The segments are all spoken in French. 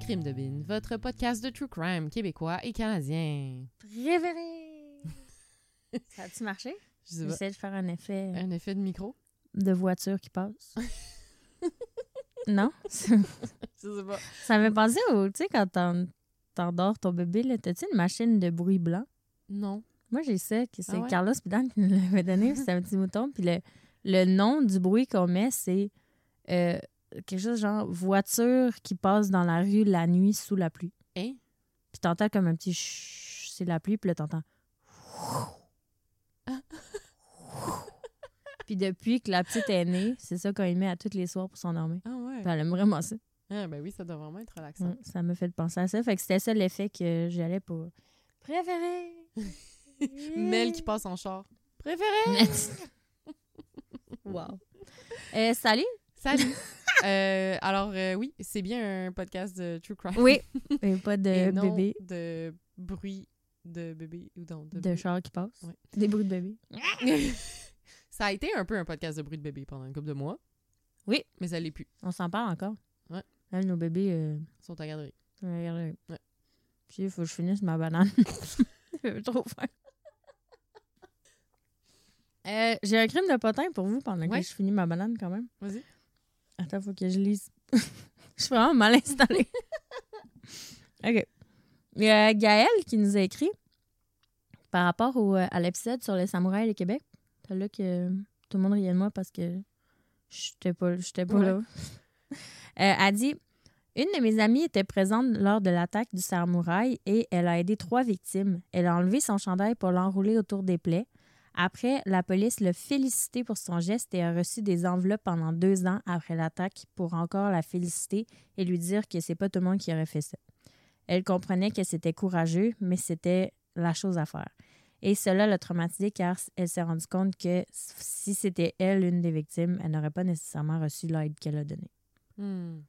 Crime de Bin, votre podcast de true crime québécois et canadien. Préféré! Ça a-tu marché? J'essaie de faire un effet un effet de micro? de voiture qui passe. non? ça Je sais pas. me fait penser au, tu sais, quand t'en- t'endors ton bébé, là, t'as-tu une machine de bruit blanc? Non. Moi, j'ai ça, que c'est Ah ouais? Carlos Pidan qui nous l'avait donné, c'est un petit mouton. Puis le, le nom du bruit qu'on met, c'est euh, quelque chose genre voiture qui passe dans la rue la nuit sous la pluie. Hein? Puis t'entends comme un petit chut, c'est la pluie, puis là, t'entends. puis depuis que la petite est née, c'est ça qu'on y met à tous les soirs pour s'endormir. Ah ouais. Puis elle aime vraiment ça. Ah, ben oui, ça doit vraiment être relaxant. Ouais, ça me fait penser à ça. Fait que c'était ça l'effet que j'allais pour. Préféré! Mel qui passe en char. Préféré? wow. Euh, salut! Salut! Euh, alors, euh, oui, c'est bien un podcast de true crime. Oui. Et pas de Et non bébé, de bruit de bébé ou non, de, de char qui passe. Ouais. Des bruits de bébé. ça a été un peu un podcast de bruit de bébé pendant une couple de mois. Oui. Mais ça l'est plus. On s'en parle encore. Ouais. Là, nos bébés. Euh, sont à garderie. Ouais. Puis il faut que je finisse ma banane. J'ai trop faim. Euh, J'ai un crime de potin pour vous pendant Ouais. que je finis ma banane quand même. Vas-y. Attends, faut que je lise. je suis vraiment mal installée. OK. Il y a Gaël qui nous a écrit par rapport au, euh, à l'épisode sur les samouraïs du Québec. C'est là que tout le monde riait de moi parce que j'étais pas, j'étais pas Ouais. là. Euh, elle dit Une de mes amies était présente lors de l'attaque du samouraï et elle a aidé trois victimes. Elle a enlevé son chandail pour l'enrouler autour des plaies. Après, la police l'a félicité pour son geste et a reçu des enveloppes pendant deux ans après l'attaque pour encore la féliciter et lui dire que c'est pas tout le monde qui aurait fait ça. Elle comprenait que c'était courageux, mais c'était la chose à faire. Et cela l'a traumatisée car elle s'est rendue compte que si c'était elle une des victimes, elle n'aurait pas nécessairement reçu l'aide qu'elle a donnée. Hmm.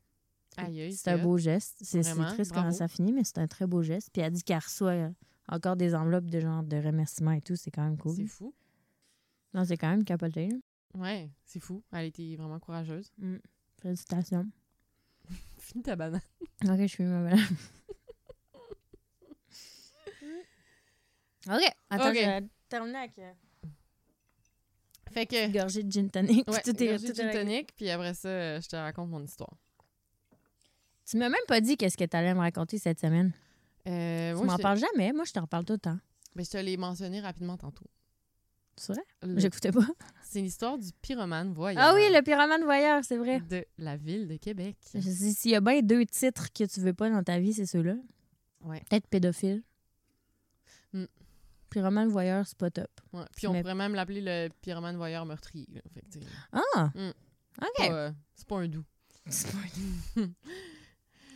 C'est un beau geste. C'est triste bravo. comment ça finit, mais c'est un très beau geste. Puis elle dit qu'elle reçoit encore des enveloppes de genre de remerciements et tout. C'est quand même cool. C'est fou. Non, c'est quand même capoté. Ouais, c'est fou. Elle était vraiment courageuse. Mm. Félicitations. Finis ta banane. Ok, je suis ma banane. ok, attends, Ok. je vais terminer avec euh, Fait une que. gorgée de gin tonic. Ouais, tout est, gorgée de tout gin tonic, puis après ça, euh, je te raconte mon histoire. Tu m'as même pas dit qu'est-ce que tu allais me raconter cette semaine. Euh, tu m'en parles jamais. Moi, je t'en reparle tout le temps. ben, je te l'ai mentionné rapidement tantôt. C'est vrai? Le- J'écoutais pas. C'est l'histoire du pyromane voyeur. Ah oui, le pyromane voyeur, c'est vrai. De la ville de Québec. S'il y a bien deux titres que tu veux pas dans ta vie, c'est ceux-là. Ouais. Peut-être pédophile. Mm. Pyromane voyeur, c'est pas top. Ouais. Puis on Mais- pourrait même l'appeler le pyromane voyeur meurtrier. là. Fait Ah! Mm. OK. pas, euh, c'est pas un doux.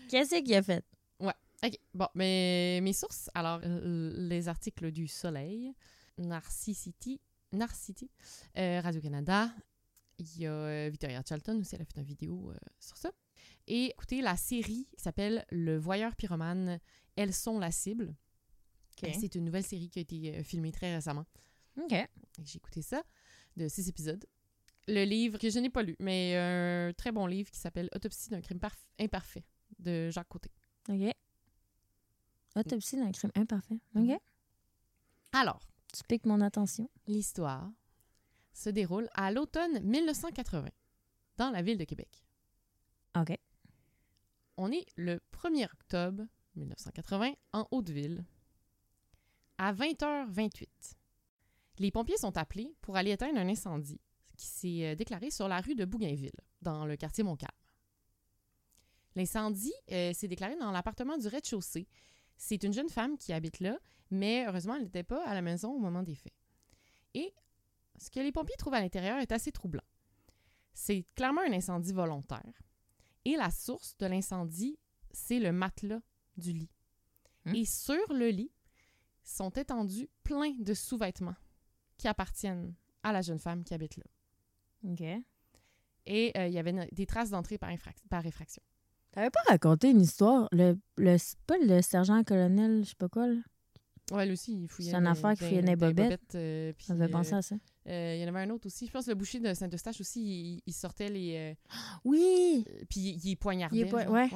Qu'est-ce qu'il a fait? OK. Bon, mais mes sources, alors, euh, les articles du Soleil, Narcissity, Narcity, euh, Radio-Canada, il y a euh, Victoria Charlton aussi, elle a fait une vidéo euh, sur ça. Et écoutez, la série qui s'appelle Le Voyeur Pyromane, Elles sont la cible. C'est une nouvelle série qui a été filmée très récemment. OK. J'ai écouté ça, de six épisodes. le livre que je n'ai pas lu, mais un très bon livre qui s'appelle Autopsie d'un crime parf- imparfait de Jacques Côté. OK. Autopsie d'un crime imparfait. Mhm. OK. Alors, Tu piques mon attention. l'histoire se déroule à l'automne 1980 dans la ville de Québec. OK. On est le 1er octobre 1980 en Haute-Ville à 20h28. Les pompiers sont appelés pour aller éteindre un incendie qui s'est euh, déclaré sur la rue de Bougainville, dans le quartier Montcalm. L'incendie euh, s'est déclaré dans l'appartement du rez-de-chaussée. C'est une jeune femme qui habite là, mais heureusement, elle n'était pas à la maison au moment des faits. Et ce que les pompiers trouvent à l'intérieur est assez troublant. C'est clairement un incendie volontaire. Et la source de l'incendie, c'est le matelas du lit. Hmm. Et sur le lit sont étendus plein de sous-vêtements qui appartiennent à la jeune femme qui habite là. OK. Et euh, il y avait des traces d'entrée par, par effraction. T'avais pas raconté une histoire? Le, le, pas le sergent-colonel, je sais pas quoi, là? Ouais, lui aussi, il fouillait. C'est une affaire qui fouillait les bobettes. euh, puis, euh, penser à ça. euh, il y en avait un autre aussi. Je pense que le boucher de Saint-Eustache aussi, il, il sortait les. euh, Oui! puis il, il poignardait. Il est genre. ouais.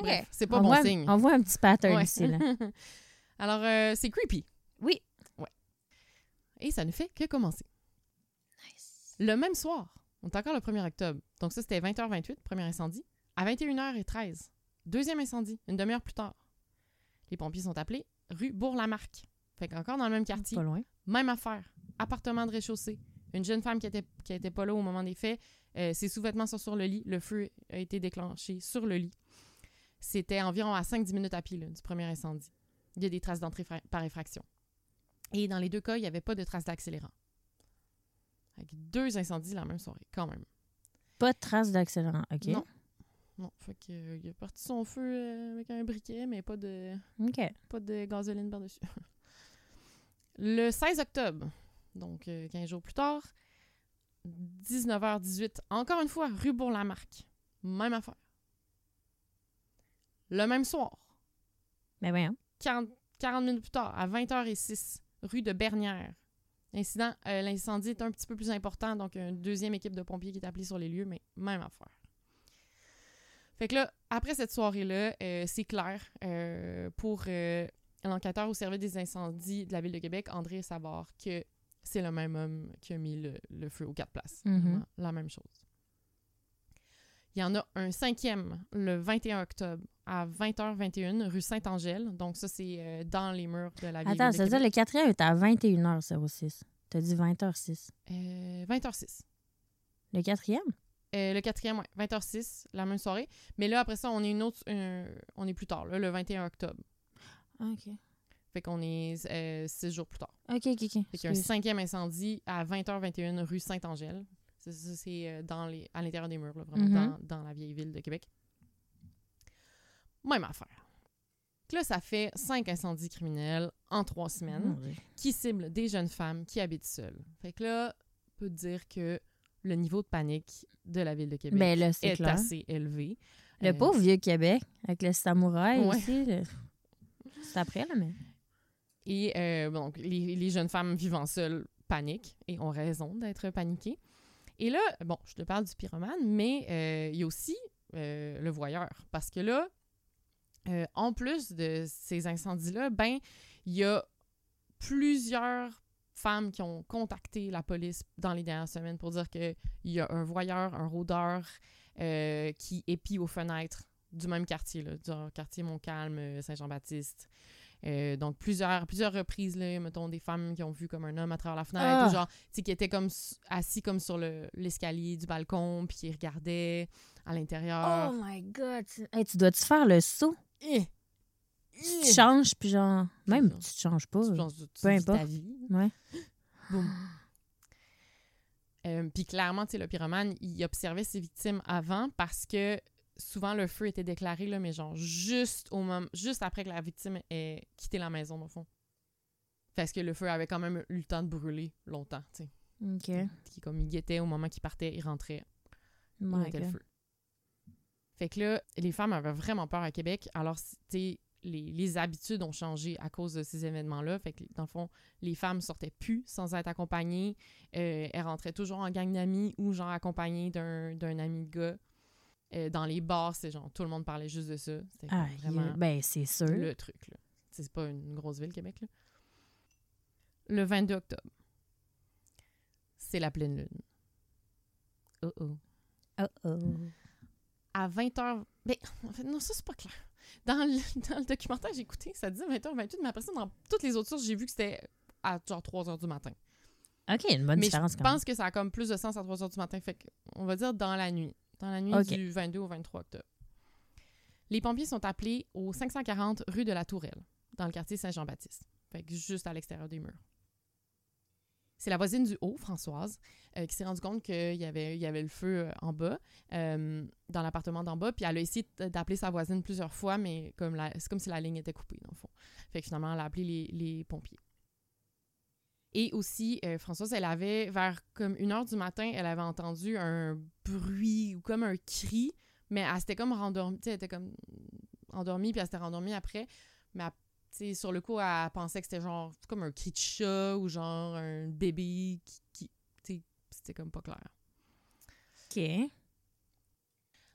OK. c'est pas on bon voit, signe. On voit un petit pattern Ouais. ici, là. Alors, c'est creepy. Oui. Et ça ne fait que commencer. Le même soir, on est encore le 1er octobre. Donc ça, c'était 20h28, premier incendie. À 21h13, deuxième incendie, une demi-heure plus tard. Les pompiers sont appelés rue Bourg-Lamarque. Fait qu'encore dans le même quartier, Pas loin. même affaire. Appartement de rez-de-chaussée. Une jeune femme qui était, qui était pas là au moment des faits. Euh, ses sous-vêtements sont sur le lit. Le feu a été déclenché sur le lit. C'était environ à 5-10 minutes à pied là, du premier incendie. Il y a des traces d'entrée par effraction. Et dans les deux cas, il n'y avait pas de traces d'accélérant. Avec deux incendies la même soirée, quand même. Pas de traces d'accélérant. OK? Non. Non, fait que, euh, il a parti son feu euh, avec un briquet, mais pas de, OK. pas de gasoline par-dessus. Le 16 octobre, donc euh, 15 jours plus tard, 19h18, encore une fois, rue Bourg-Lamarque. Même affaire. Le même soir, Mais voyons. 40, 40 minutes plus tard, à 20h06, rue de Bernière. Incident, euh, l'incendie est un petit peu plus important, donc une deuxième équipe de pompiers qui est appelée sur les lieux, mais même affaire. Fait que là, après cette soirée-là, euh, c'est clair euh, pour l'enquêteur au service des incendies de la ville de Québec, André Savard, que c'est le même homme qui a mis le, le feu aux quatre places. Mhm. Vraiment, La même chose. Il y en a un cinquième le 21 octobre à 20h21 rue Saint-Angèle. Donc ça, c'est euh, dans les murs de la ville Attends, ça veut dire le quatrième est à 21h06. T'as dit 20h06. Euh, 20h06. Le quatrième? Euh, le quatrième, ouais, 20h06, la même soirée. Mais là, après ça, on est une autre, euh, on est plus tard, là, le 21 octobre. OK. Fait qu'on est euh, six jours plus tard. OK, OK, OK. Fait qu'il y a un cinquième incendie à 20h21 rue Saint-Angèle. Ça, ça, c'est euh, dans les, à l'intérieur des murs, là, vraiment Mhm. dans, dans la vieille ville de Québec. Même affaire. Donc Là, ça fait cinq incendies criminels en trois semaines Mon Dieu. qui ciblent des jeunes femmes qui habitent seules. Fait que là, on peut dire que le niveau de panique de la ville de Québec là, est assez élevé. Le Euh, pauvre vieux Québec, avec le samouraï Ouais. le- C'est après, là, mais... Et euh, donc, les, les jeunes femmes vivant seules paniquent et ont raison d'être paniquées. Et là, bon, je te parle du pyromane, mais euh, il y a aussi euh, le voyeur. Parce que là, euh, en plus de ces incendies-là, ben, il y a plusieurs femmes qui ont contacté la police dans les dernières semaines pour dire qu'il y a un voyeur, un rôdeur qui épie aux fenêtres du même quartier, du quartier Montcalm, Saint-Jean-Baptiste. Euh, donc, plusieurs, plusieurs reprises, là, mettons, des femmes qui ont vu comme un homme à travers la fenêtre, Ah! ou genre, tu sais, qui était comme assis comme sur le- l'escalier du balcon, puis qui regardait à l'intérieur. Oh my God! tu- Hey, tu dois-tu faire le saut? Eh! Tu te changes, puis genre... Même, tu te changes pas. Tu penses- tu Peu vis ta importe. vie. Ouais. Boum. Euh, Puis clairement, tu sais, le pyromane, il observait ses victimes avant parce que souvent le feu était déclaré, là, mais genre juste au moment, juste après que la victime ait quitté la maison, dans le fond. Parce que le feu avait quand même eu le temps de brûler longtemps, tu sais. OK. Qui, comme il guettait au moment qu'il partait, il rentrait, il My le feu. Fait que là, les femmes avaient vraiment peur à Québec. Alors, tu sais, les, les habitudes ont changé à cause de ces événements-là. Fait que, dans le fond, les femmes sortaient plus sans être accompagnées. Euh, elles rentraient toujours en gang d'amis ou genre accompagnées d'un d'un ami de gars. Euh, dans les bars, c'est genre, tout le monde parlait juste de ça. C'était vraiment ben, c'est sûr. le truc, là. C'est pas une grosse ville, Québec, là. Le 22 octobre, c'est la pleine lune. Oh oh. Oh, oh. À 20h... Ben, en fait, non, ça, c'est pas clair. Dans le, dans le documentaire j'ai écouté, ça disait 20h28, mais après ça, dans toutes les autres sources, j'ai vu que c'était à genre 3h du matin. OK, une bonne mais différence je quand même. pense que ça a comme plus de sens à 3h du matin. Fait que, on va dire dans la nuit. Dans la nuit du 22 au 23 octobre. Les pompiers sont appelés au 540 rue de la Tourelle, dans le quartier Saint-Jean-Baptiste. Fait que juste à l'extérieur des murs. C'est la voisine du haut, Françoise, euh, qui s'est rendue compte qu'il y avait, il y avait le feu euh, en bas, euh, dans l'appartement d'en bas. Puis elle a essayé d'appeler sa voisine plusieurs fois, mais comme c'est comme si la ligne était coupée, dans le fond. Fait que finalement, elle a appelé les, les pompiers. Et aussi, euh, Françoise, elle avait, vers comme une heure du matin, elle avait entendu un bruit ou comme un cri, mais elle s'était comme rendormie, tu sais, elle était comme endormie, puis elle s'était rendormie après. Mais elle- tu sais, sur le coup, elle pensait que c'était genre comme un cri de chat ou genre un bébé qui. qui tu sais, c'était comme pas clair. OK.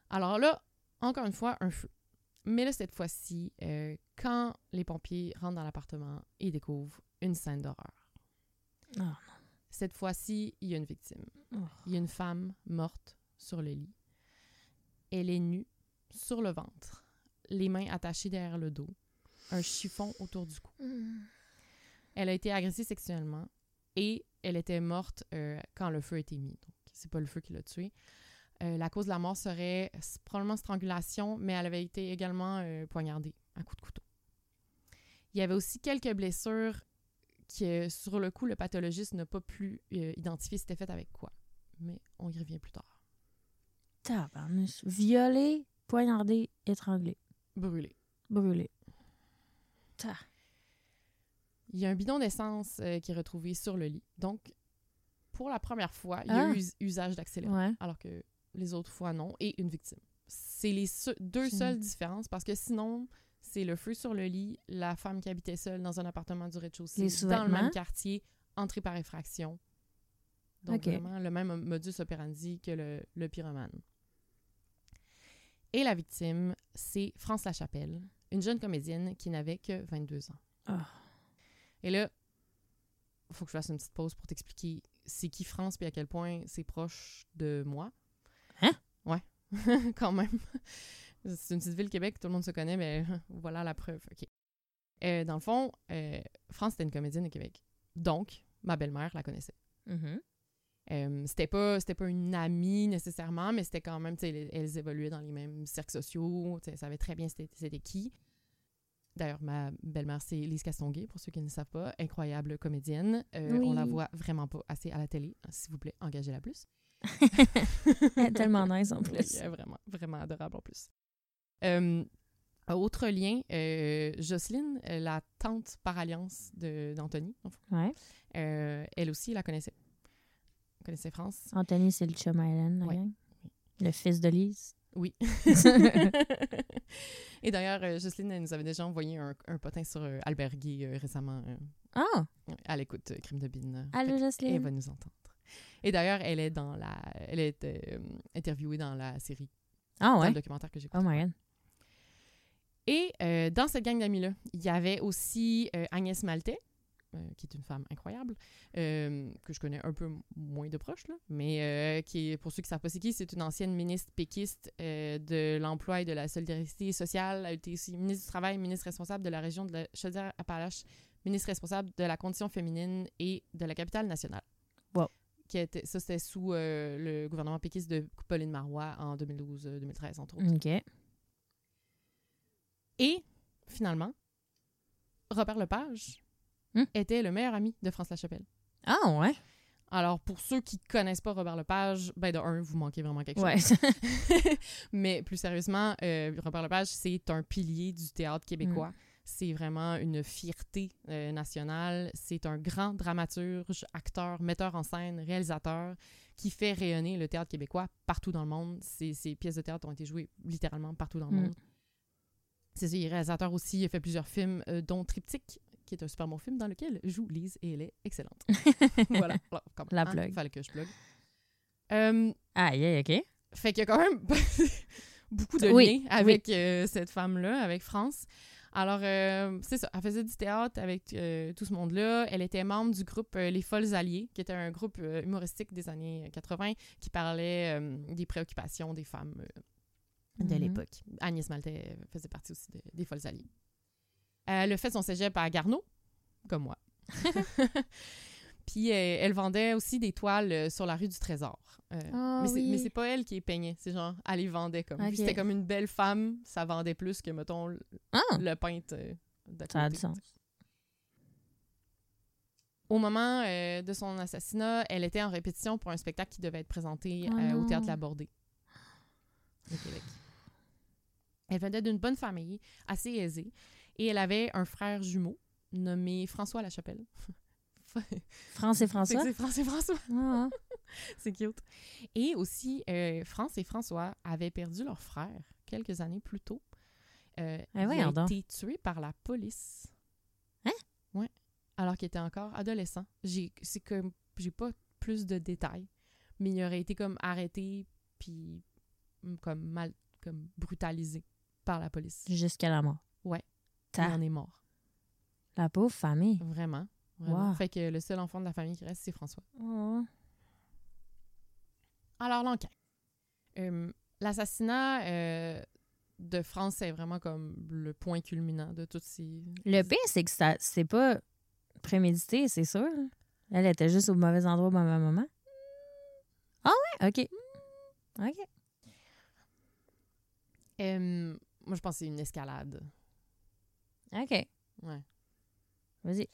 Alors là, encore une fois, un feu. Mais là, cette fois-ci, euh, quand les pompiers rentrent dans l'appartement et découvrent une scène d'horreur. Oh non. Cette fois-ci, il y a une victime. Oh. Il y a une femme morte sur le lit. Elle est nue, sur le ventre, les mains attachées derrière le dos, un chiffon autour du cou. Elle a été agressée sexuellement et elle était morte euh, quand le feu a été mis. Donc, c'est pas le feu qui l'a tuée. Euh, la cause de la mort serait probablement strangulation, mais elle avait été également euh, poignardée à coups de couteau. Il y avait aussi quelques blessures que, sur le coup, le pathologiste n'a pas pu euh, identifier c'était fait avec quoi. Mais on y revient plus tard. Tabarnouche. Violé, poignardé, étranglé, Brûlé. brûlé. Ta. Il y a un bidon d'essence euh, qui est retrouvé sur le lit. Donc, pour la première fois, il y Ah. a eu us- usage d'accélérant. Ouais. alors que les autres fois non, et une victime. C'est les deux seules différences parce que sinon, c'est le feu sur le lit, la femme qui habitait seule dans un appartement du rez-de-chaussée, dans le même quartier, entrée par effraction. Donc vraiment le même modus operandi que le, le pyromane. Et la victime, c'est France Lachapelle, une jeune comédienne qui n'avait que 22 ans. Ah. Et là, il faut que je fasse une petite pause pour t'expliquer c'est qui France et à quel point c'est proche de moi. Hein? Ouais, quand même. C'est une petite ville Québec, tout le monde se connaît, mais voilà la preuve. OK. Euh, dans le fond, euh, France était une comédienne de Québec. Donc, ma belle-mère la connaissait. Mhm. Euh, c'était pas c'était pas une amie nécessairement mais c'était quand même elles, elles évoluaient dans les mêmes cercles sociaux elles savaient très bien c'était qui d'ailleurs ma belle-mère c'est Lise Castonguay pour ceux qui ne savent pas incroyable comédienne Euh, Oui. on la voit vraiment pas assez à la télé s'il vous plaît engagez-la plus Elle est tellement nice en plus. vraiment vraiment adorable en plus autre lien euh, Jocelyne euh, la tante par alliance d'Anthony dans Ouais. euh, elle aussi la connaissait connaissait France Anthony, c'est le chum la Ouais. gang. Le fils de Lise. Oui. Et d'ailleurs, euh, Jocelyne elle nous avait déjà envoyé un, un potin sur euh, Albert Guy euh, récemment. euh, Ah! à l'écoute euh, Crime de Bine. Allô, Jocelyne? Elle va nous entendre. Et d'ailleurs, elle est dans la, elle est euh, interviewée dans la série, Ah dans ouais? le documentaire que j'ai Oh my god. Et euh, dans cette gang d'amis-là, il y avait aussi euh, Agnès Maltais, euh, qui est une femme incroyable, euh, que je connais un peu moins de proche, là, mais qui est, pour ceux qui ne savent pas c'est qui, c'est une ancienne ministre péquiste de l'Emploi et de la Solidarité sociale. Elle a été aussi ministre du Travail, ministre responsable de la région de la Chaudière-Appalaches, ministre responsable de la condition féminine et de la capitale nationale. Wow. Qui était, ça, c'était sous le gouvernement péquiste de Pauline Marois en 2012-2013, entre autres. OK. Et finalement, Robert Lepage Hmm? était le meilleur ami de France Lachapelle. Ah ouais? Alors, pour ceux qui connaissent pas Robert Lepage, ben de un, vous manquez vraiment quelque Ouais. chose. Mais plus sérieusement, euh, Robert Lepage, c'est un pilier du théâtre québécois. C'est vraiment une fierté euh, nationale. C'est un grand dramaturge, acteur, metteur en scène, réalisateur qui fait rayonner le théâtre québécois partout dans le monde. Ses, ses pièces de théâtre ont été jouées littéralement partout dans le Mm. monde. C'est ça, il est réalisateur aussi. Il a fait plusieurs films, euh, dont Triptyque, qui est un super bon film dans lequel joue Lise et elle est excellente. voilà. Alors, comme- La hein, plug. Fallait que je plug. Euh, Aïe, aïe, OK. fait qu'il y a quand même beaucoup de Oui, liens avec euh, cette femme-là, avec France. Alors, euh, c'est ça. Elle faisait du théâtre avec euh, tout ce monde-là. Elle était membre du groupe euh, Les Folles Alliées, qui était un groupe humoristique des années 80 qui parlait des préoccupations des femmes euh, de Mhm. l'époque. Agnès Maltais faisait partie aussi de- des Folles Alliées. Elle a fait son cégep à Garneau, comme moi. Puis euh, elle vendait aussi des toiles euh, sur la rue du Trésor. Euh, Ah mais c'est- oui. c'est pas elle qui les peignait, c'est genre, elle les vendait comme. Vu que Ok. C'était comme une belle femme, ça vendait plus que, mettons, le, Ah, le peintre euh, d'à ça a du sens. Au moment euh, de son assassinat, elle était en répétition pour un spectacle qui devait être présenté Oh euh, au. Théâtre La Bordée, au Québec. Elle venait d'une bonne famille, assez aisée, et elle avait un frère jumeau nommé François Lachapelle. France et François? C'est France et François. Ah, C'est cute. Et aussi, euh, France et François avaient perdu leur frère quelques années plus tôt. Euh, Eh il a été tué par la police. Hein? Ouais. Alors qu'il était encore adolescent. J'ai, c'est comme, j'ai pas plus de détails, mais il aurait été comme arrêté puis mm, comme mal, comme brutalisé par la police. Jusqu'à la mort. Ouais. Il en est mort. La pauvre famille. Vraiment. vraiment. Wow. Fait que le seul enfant de la famille qui reste, c'est François. Oh. Alors, l'enquête. Euh, L'assassinat euh, de France, c'est vraiment comme le point culminant de toutes ces... Le pire, c'est que ça c'est pas prémédité, c'est sûr. Elle était juste au mauvais endroit au mauvais moment. Ah ouais? OK. OK. Euh, moi, je pense que c'est une escalade. OK. Ouais. Vas-y.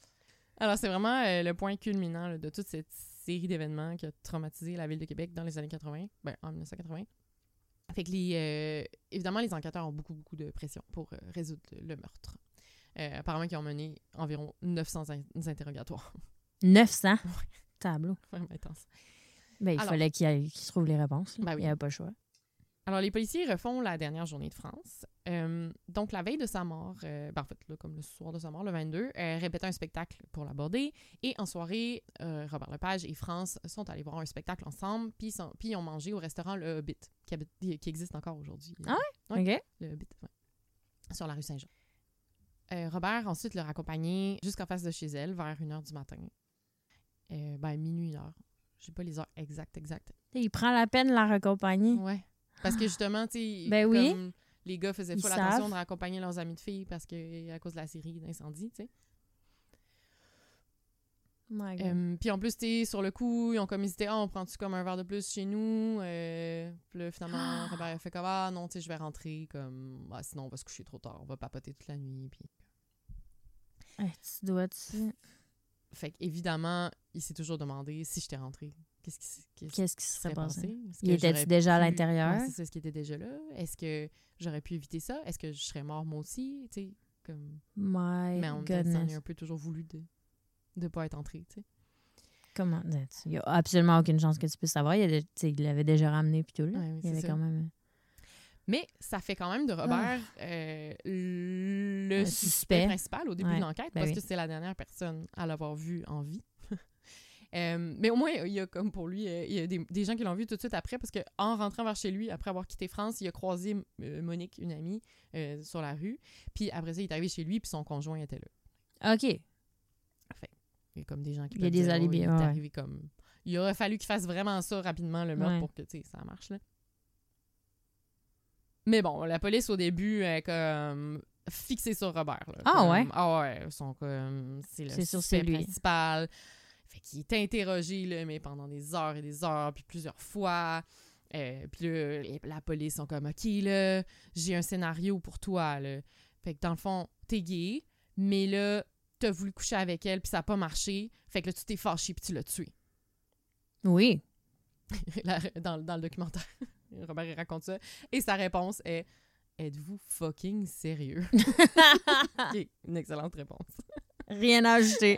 Alors, c'est vraiment euh, le point culminant là, de toute cette série d'événements qui a traumatisé la ville de Québec dans les années 80, ben, en 1980. Fait que, les, euh, évidemment, les enquêteurs ont beaucoup, beaucoup de pression pour euh, résoudre le meurtre. Euh, apparemment, qu'ils ont mené environ 900 in- interrogatoires. 900. Tableau. Vraiment intense. Ben, il Alors- fallait qu'il y ait- qu'il trouve les réponses. Ben oui. Il n'y avait pas le choix. Alors, les policiers refont la dernière journée de France. Euh, donc, la veille de sa mort, euh, ben, en fait, là, comme le soir de sa mort, le 22, euh, répétait un spectacle pour l'aborder. Et en soirée, euh, Robert Lepage et France sont allés voir un spectacle ensemble, puis ils ont mangé au restaurant Le Hobbit, qui, habite- qui existe encore aujourd'hui. Ah Ouais? OK. Le Hobbit, ouais. Sur la rue Saint-Jean. Robert ensuite leur accompagné jusqu'en face de chez elle, vers 1h du matin. Ben, minuit, une heure. Je sais pas les heures exactes, exactes. Il prend la peine de la raccompagner. Ouais. Parce que justement, tu sais, Ben oui. les gars faisaient Ils full savent. attention de raccompagner leurs amis de filles parce que à cause de la série d'incendie, tu sais. Euh, Puis en plus, tu sur le coup, ils ont comme hésité, ah, on prend-tu comme un verre de plus chez nous? Euh, puis là, finalement, Robert a fait comme, ah, non, tu sais, je vais rentrer, comme, ah, sinon, on va se coucher trop tard, on va papoter toute la nuit. Puis... Hey, tu dois-tu... Fait qu'évidemment, il s'est toujours demandé si j'étais rentrée. Qu'est-ce qui, qu'est-ce qui qui se serait passé? Est-ce Il était-tu j'aurais déjà à l'intérieur? Ouais, c'est est-ce qu'il était déjà là? Est-ce que j'aurais pu éviter ça? Est-ce que je serais mort moi aussi? Tu sais, comme... My Mais on est un peu toujours voulu de ne pas être entré, tu sais. Comment? Il n'y a absolument aucune chance que tu puisses savoir. Il, l'avait déjà ramené puis tout. Là. Ouais, oui, il avait quand même... Mais ça fait quand même de Robert euh, le Le suspect, suspect. principal au début Ouais, de l'enquête ben parce oui. que c'est la dernière personne à l'avoir vu en vie. Euh, mais au moins, il y a comme pour lui, euh, il y a des, des gens qui l'ont vu tout de suite après parce qu'en rentrant vers chez lui, après avoir quitté France, il a croisé euh, Monique, une amie, euh, sur la rue. Puis après ça, il est arrivé chez lui puis son conjoint était là. OK. Il y a comme des gens qui Il y a des oh, alibis, il est ouais, arrivé comme... Il aurait fallu qu'il fasse vraiment ça rapidement, le meurtre, Ouais. pour que, tu sais, ça marche, là. Mais bon, la police, au début, est comme fixée sur Robert. là. Ah Comme, ouais? Ah ouais, ils sont comme... C'est le suspect principal. Fait qu'il est interrogé, là, mais pendant des heures et des heures, puis plusieurs fois. Euh, puis là, la police sont comme, OK, là, j'ai un scénario pour toi, là. Fait que dans le fond, t'es gay, mais là, t'as voulu coucher avec elle, puis ça a pas marché. Fait que là, tu t'es fâché, puis tu l'as tué. Oui. Dans, dans le documentaire. Robert, il raconte ça. Et sa réponse est Êtes-vous fucking sérieux? Une excellente réponse. Rien à ajouter.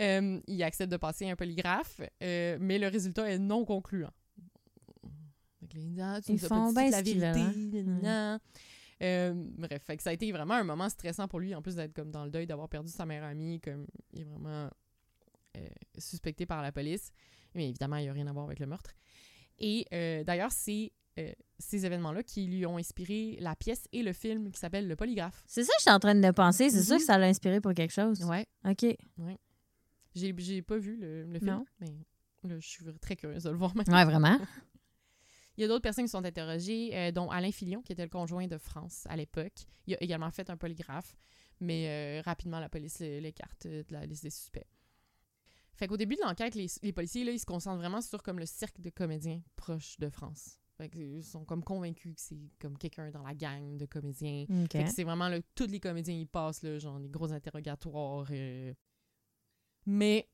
Euh, il accepte de passer un polygraphe, euh, mais le résultat est non concluant. Dit, Ah, tu Ils nous as font pas dit bien la vérité. hein. Euh, bref, fait que ça a été vraiment un moment stressant pour lui, en plus d'être comme dans le deuil, d'avoir perdu sa meilleure amie, comme il est vraiment euh, suspecté par la police. Mais évidemment, il n'y a rien à voir avec le meurtre. Et euh, d'ailleurs, c'est euh, ces événements-là qui lui ont inspiré la pièce et le film qui s'appelle Le Polygraphe. C'est ça que je suis en train de penser. C'est Mhm. sûr que ça l'a inspiré pour quelque chose. Ouais. OK. J'ai, j'ai pas vu le, le film, Non. mais là, je suis très curieuse de le voir maintenant. Ouais, vraiment. Il y a d'autres personnes qui sont interrogées, euh, dont Alain Filion, qui était le conjoint de France à l'époque. Il a également fait un polygraphe, mais euh, rapidement, la police l'é- l'écarte euh, de la liste des suspects. Fait qu'au début de l'enquête, les, les policiers, là, ils se concentrent vraiment sur comme le cercle de comédiens proches de France. Fait qu'ils sont comme convaincus que c'est comme quelqu'un dans la gang de comédiens. Fait que c'est vraiment, là, tous les comédiens, ils passent, là, genre, des gros interrogatoires. euh. Mais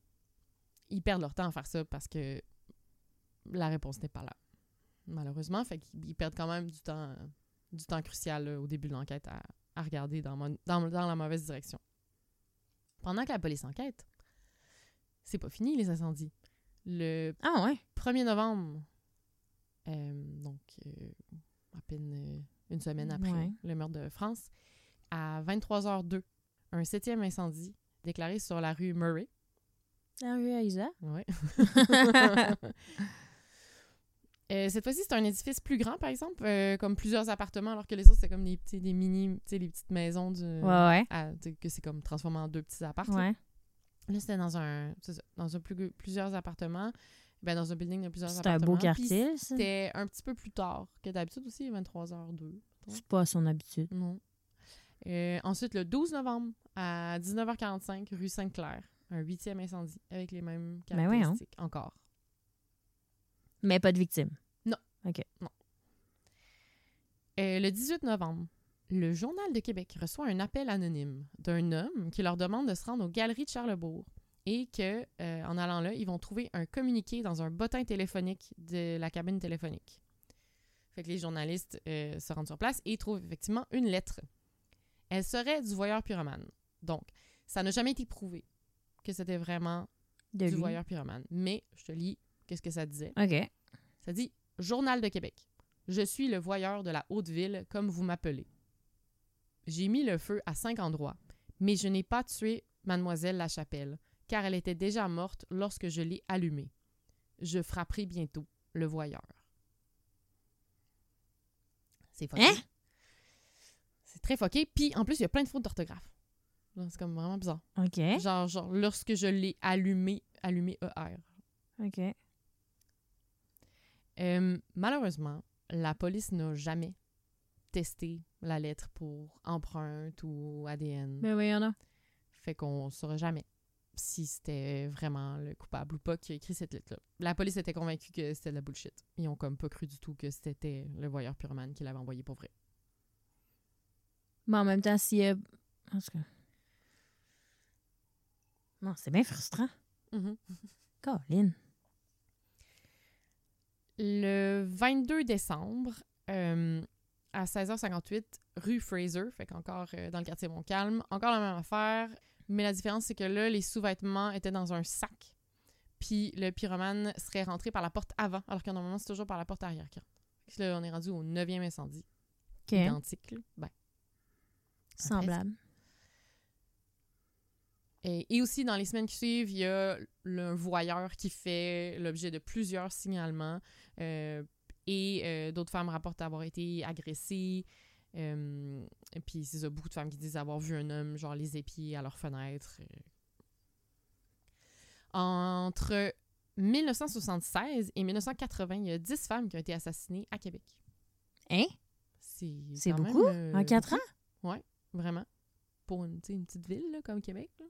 ils perdent leur temps à faire ça parce que la réponse n'est pas là, malheureusement. Fait qu'ils ils perdent quand même du temps, du temps crucial là, au début de l'enquête à, à regarder dans, mon- dans, dans la mauvaise direction. Pendant que la police enquête, c'est pas fini, les incendies. Le Ah ouais. 1er novembre, euh, donc euh, à peine euh, une semaine après Ouais. le meurtre de France, à 23h02, un septième incendie déclaré sur la rue Murray. Rue Aïsa. Ouais. Euh, cette fois-ci, c'est un édifice plus grand, par exemple, euh, comme plusieurs appartements, alors que les autres, c'est comme des, des mini, les petites maisons du, Ouais, à- que c'est comme transformé en deux petits appartements. Ouais. Là, c'était dans un, ça, dans un plus, plusieurs appartements, ben, dans un building de plusieurs C'est un appartements. beau quartier, ça. C'était un petit peu plus tard que d'habitude aussi, 23h02. C'est pas son habitude. Non. Euh, ensuite, le 12 novembre, à 19h45, rue Sainte-Claire, un huitième incendie avec les mêmes Ben caractéristiques encore. Mais pas de victime. Euh, le 18 novembre, le Journal de Québec reçoit un appel anonyme d'un homme qui leur demande de se rendre aux Galeries de Charlebourg et que, euh, en allant là, ils vont trouver un communiqué dans un bottin téléphonique de la cabine téléphonique. Fait que les journalistes euh, se rendent sur place et trouvent effectivement une lettre. Elle serait du voyeur pyromane. Donc, ça n'a jamais été prouvé que c'était vraiment De du lui. voyeur pyromane. Mais je te lis qu'est-ce que ça disait. OK. Ça dit Journal de Québec. Je suis le voyeur de la Haute-Ville, comme vous m'appelez. J'ai mis le feu à cinq endroits, mais je n'ai pas tué Mademoiselle Lachapelle, car elle était déjà morte lorsque je l'ai allumée. Je frapperai bientôt le voyeur. C'est foqué. Hein? C'est très foqué. Puis, en plus, il y a plein de fautes d'orthographe. C'est comme vraiment bizarre. OK. Genre, genre, lorsque je l'ai allumé, allumé ER. OK. Euh, malheureusement, la police n'a jamais testé la lettre pour empreinte ou ADN. Ben voyons donc. Fait qu'on ne saura jamais si c'était vraiment le coupable ou pas qui a écrit cette lettre-là. La police était convaincue que c'était de la bullshit. Ils ont comme pas cru du tout que c'était le voyeur pyromane qui l'avait envoyé pour vrai. Mais en même temps, si... euh, En tout cas... Non, c'est bien frustrant. Colin. Le 22 décembre, euh, à 16h58, rue Fraser, fait qu'encore euh, dans le quartier Montcalm, encore la même affaire, mais la différence, c'est que là, les sous-vêtements étaient dans un sac, puis le pyromane serait rentré par la porte avant, alors que normalement, c'est toujours par la porte arrière là, on est rendu au neuvième incendie. OK. Identique, là. Ben, Semblable. Et, et aussi, dans les semaines qui suivent, il y a le un voyeur qui fait l'objet de plusieurs signalements. euh, et euh, d'autres femmes rapportent avoir été agressées. euh, et puis, c'est ça, beaucoup de femmes qui disent avoir vu un homme, genre, les épier à leur fenêtre. euh. Entre 1976 et 1980, il y a 10 femmes qui ont été assassinées à Québec. Hein? C'est même, beaucoup? euh, En quatre beaucoup. ans? Vraiment. Pour une, petite ville là, comme Québec. là.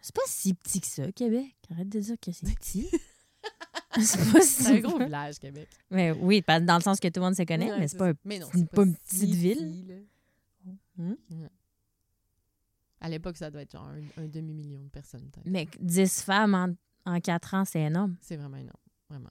C'est pas si petit que ça, Québec. Arrête de dire que c'est petit. c'est pas si... C'est un gros village, Québec. Mais oui, dans le sens que tout le monde se connaît, Ouais, mais c'est pas, mais non, pas une si petite ville. Hmm? Ouais. À l'époque, ça doit être genre un, un demi-million de personnes. Mais 10 femmes en, en 4 ans, c'est énorme. C'est vraiment énorme, vraiment.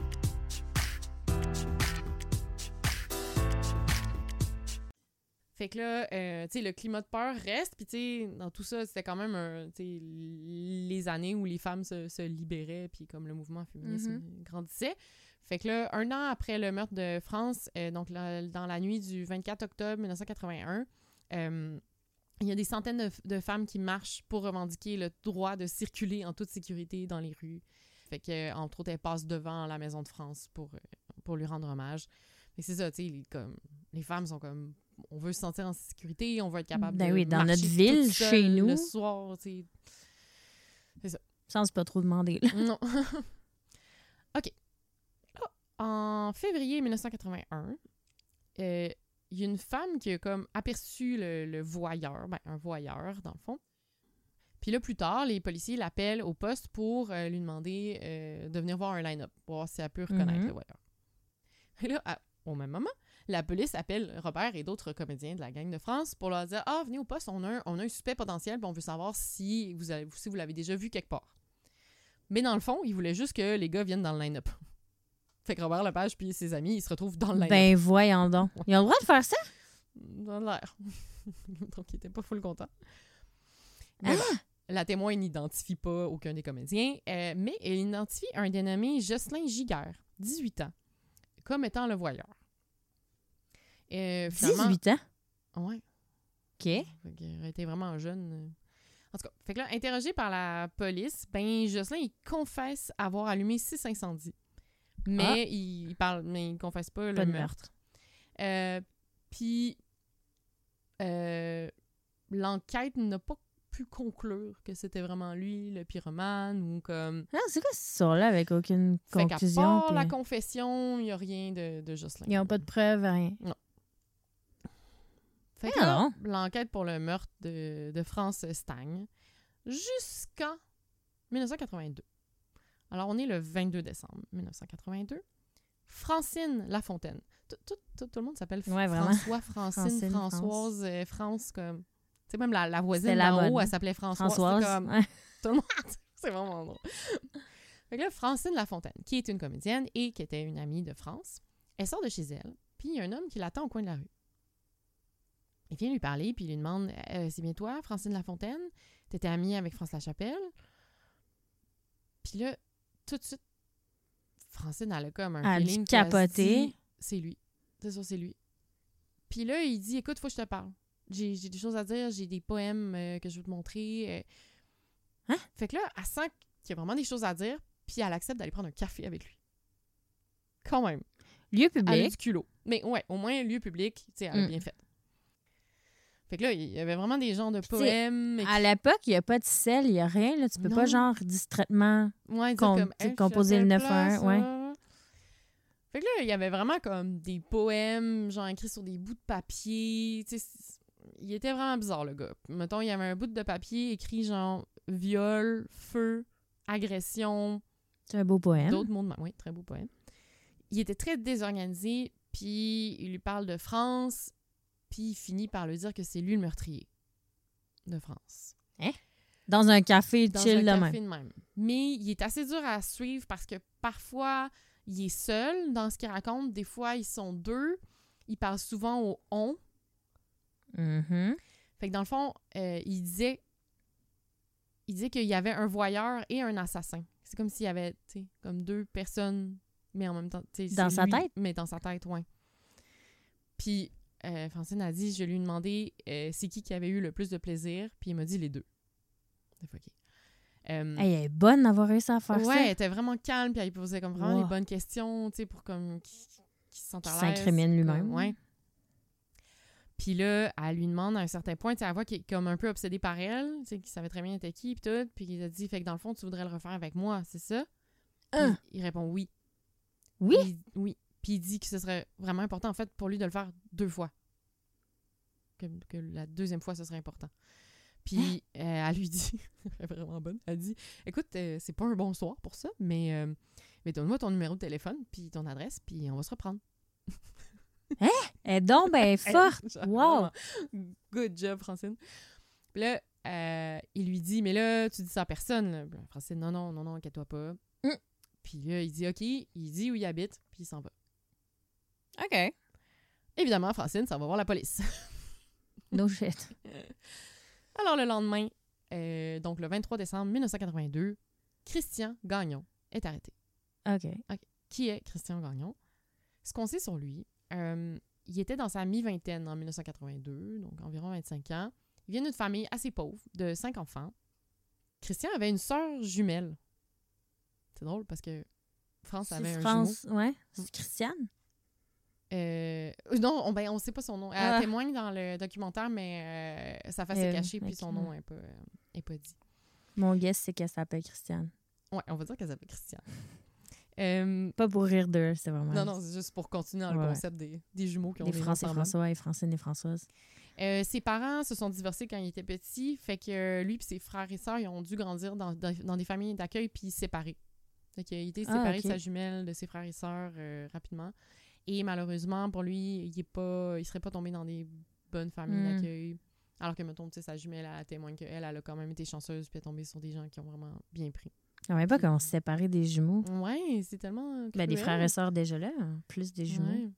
Fait que là, euh, tu sais, le climat de peur reste, puis tu sais, dans tout ça, c'était quand même un, les années où les femmes se, se libéraient, puis comme le mouvement féministe Mhm. grandissait. Fait que là, un an après le meurtre de France, euh, donc la- dans la nuit du 24 octobre 1981, euh, il y a des centaines de, de femmes qui marchent pour revendiquer le droit de circuler en toute sécurité dans les rues. Fait que, entre autres, elles passent devant la Maison de France pour, pour lui rendre hommage. Mais c'est ça, tu sais, comme, les femmes sont comme, on veut se sentir en sécurité, on veut être capable Ben de oui, dans notre toute ville, seule chez nous. Le soir, tu sais. Ça, c'est pas trop demandé. là. Non. OK. En février 1981, euh, il y a une femme qui a comme aperçu le, le voyeur, ben, un voyeur dans le fond. Puis là, plus tard, les policiers l'appellent au poste pour euh, lui demander euh, de venir voir un line-up, pour voir si elle peut reconnaître Mhm. le voyeur. Et là, à- au même moment, la police appelle Robert et d'autres comédiens de la gang de France pour leur dire Ah, venez au poste, on a un, on a un suspect potentiel, puis on veut savoir si vous, avez, si vous l'avez déjà vu quelque part. Mais dans le fond, ils voulaient juste que les gars viennent dans le line-up. Fait que Robert Lepage puis ses amis, ils se retrouvent dans le line-up. Ben voyons donc. Ils ont le droit de faire ça? Dans l'air. Donc, il était pas full content. Mais bon, la témoin n'identifie pas aucun des comédiens, euh, mais elle identifie un dénommé Jocelyn Giguère, 18 ans, comme étant le voyeur. Euh, finalement- 18 ans? Ouais. OK. Fait qu'il aurait été vraiment jeune. euh. En tout cas, fait que là, interrogé par la police, ben Jocelyn, il confesse avoir allumé six incendies. Mais Ah. il, il parle, mais il confesse pas, Pas le de meurtre. Euh, Puis euh, l'enquête n'a pas pu conclure que c'était vraiment lui, le pyromane, ou comme... Ah, c'est quoi cette histoire-là avec aucune Fait qu'à conclusion? part la confession, il n'y a rien de, de Jocelyn. Ils n'ont pas de preuves, rien. Fait que Ah là, l'enquête pour le meurtre de, de France stagne jusqu'en 1982. Alors, on est le 22 décembre 1982. Francine Lafontaine. Tout, tout, tout, tout le monde s'appelle Ouais. François, Francine, Francine, Françoise, euh, France, comme... Tu sais, même la, la voisine C'était la d'en haut, mode. elle s'appelait Françoise. Françoise. Comme... ouais. Tout le monde. C'est vraiment drôle. Fait que là, Francine Lafontaine, qui est une comédienne et qui était une amie de France, elle sort de chez elle, puis il y a un homme qui l'attend au coin de la rue. Il vient lui parler, puis il lui demande Euh, C'est bien toi, Francine Lafontaine? T'étais amie avec France Lachapelle? Puis là, tout de suite, Francine, elle a comme un Elle a feeling dit, C'est lui. C'est ça, c'est lui. Puis là, il dit Écoute, faut que je te parle. J'ai des choses à dire, j'ai des poèmes euh, que je veux te montrer. euh. Hein? Fait que là, elle sent qu'il y a vraiment des choses à dire, puis elle accepte d'aller prendre un café avec lui. Quand même. Lieu Elle a public. du culot. Mais ouais, au moins, lieu public, tu sais, elle a Mm. bien fait. Fait que là, il y avait vraiment des genres de poèmes. À l'époque, il n'y a pas de sel, il n'y a rien. Là. Tu peux Non. pas, genre, distraitement. ouais, com- comme, Hey, composer le je 9-1, t'appelle ouais. Fait que là, il y avait vraiment comme des poèmes, genre écrits sur des bouts de papier. Tu sais, c'est- il était vraiment bizarre, le gars. Mettons, il y avait un bout de papier écrit genre viol, feu, agression, C'est un beau poème. D'autres mots de ma- Oui, très beau poème. Il était très désorganisé, puis il lui parle de France, puis il finit par lui dire que c'est lui le meurtrier de France. Dans un café Dans chill un de café même. de même. Mais il est assez dur à suivre parce que parfois, il est seul dans ce qu'il raconte. Des fois, ils sont deux. Il parle souvent au « on Mhm. ». Fait que dans le fond, euh, il disait il disait qu'il y avait un voyeur et un assassin. C'est comme s'il y avait, comme deux personnes, mais en même temps, Dans sa lui, tête? Mais dans sa tête, ouais. Puis euh, Francine a dit, je lui ai demandé euh, c'est qui qui avait eu le plus de plaisir, puis il m'a dit les deux. Euh, Hey, elle est bonne d'avoir réussi à faire ouais, elle ça. était vraiment calme, puis elle posait comme vraiment Wow. les bonnes questions, tu sais, pour comme qu'il se sente à Qu'il l'aise. s'incrimine lui-même. Ouais. Puis là, elle lui demande à un certain point, tu sais, elle voit qu'il est comme un peu obsédé par elle, tu sais, qu'il savait très bien était qui, puis tout, puis il a dit, fait que dans le fond, tu voudrais le refaire avec moi, c'est ça? Hein? il répond oui. Oui? Oui. Puis il dit que ce serait vraiment important, en fait, pour lui de le faire deux fois. Que, que la deuxième fois, ce serait important. Puis Hein? euh, elle lui dit, elle est vraiment bonne, elle dit Écoute, euh, c'est pas un bon soir pour ça, mais, euh, mais donne-moi ton numéro de téléphone, puis ton adresse, puis on va se reprendre. Elle est donc ben forte. Wow! Good job, Francine. Puis là, euh, il lui dit Mais là, tu dis ça à personne. là, Francine, non, non, non, non, inquiète-toi pas. Mm. Puis là, il dit OK, il dit où il habite, puis il s'en va. OK. Évidemment, Francine, ça va voir la police. No shit. Alors, le lendemain, euh, donc le 23 décembre 1982, Christian Gagnon est arrêté. OK. Qui est Christian Gagnon? Ce qu'on sait sur lui, euh, il était dans sa mi-vingtaine en 1982, donc environ 25 ans. Il vient d'une famille assez pauvre, de cinq enfants. Christian avait une sœur jumelle. C'est drôle parce que France avait un France, ouais. C'est Christiane? Euh, non, on, ben, on sait pas son nom. Elle Ah. témoigne dans le documentaire, mais euh, sa face est Euh, cachée, puis son nom n'est pas, euh, est pas dit. Mon guess, c'est qu'elle s'appelle Christiane. Ouais, on va dire qu'elle s'appelle Christiane. Euh, Pas pour rire d'eux, c'est vraiment. non, non, c'est juste pour continuer dans le concept des, des jumeaux qui ont Les des Français. François et Francine et Françoise. Ses parents se sont divorcés quand il était petit, fait que lui et ses frères et sœurs ils ont dû grandir dans, dans- des familles d'accueil puis séparés. Fait qu'il a été Ah, séparé de sa jumelle, de ses frères et sœurs rapidement. Et malheureusement, pour lui, il est pas, il serait pas tombé dans des bonnes familles Hmm. d'accueil. Alors que, mettons, sa jumelle, elle témoigne qu'elle, elle a quand même été chanceuse puis elle est tombée sur des gens qui ont vraiment bien pris. Je savais pas qu'on se séparait des jumeaux. Ouais, c'est tellement. Ben, des frères et sœurs déjà là, hein, plus des jumeaux. Ouais.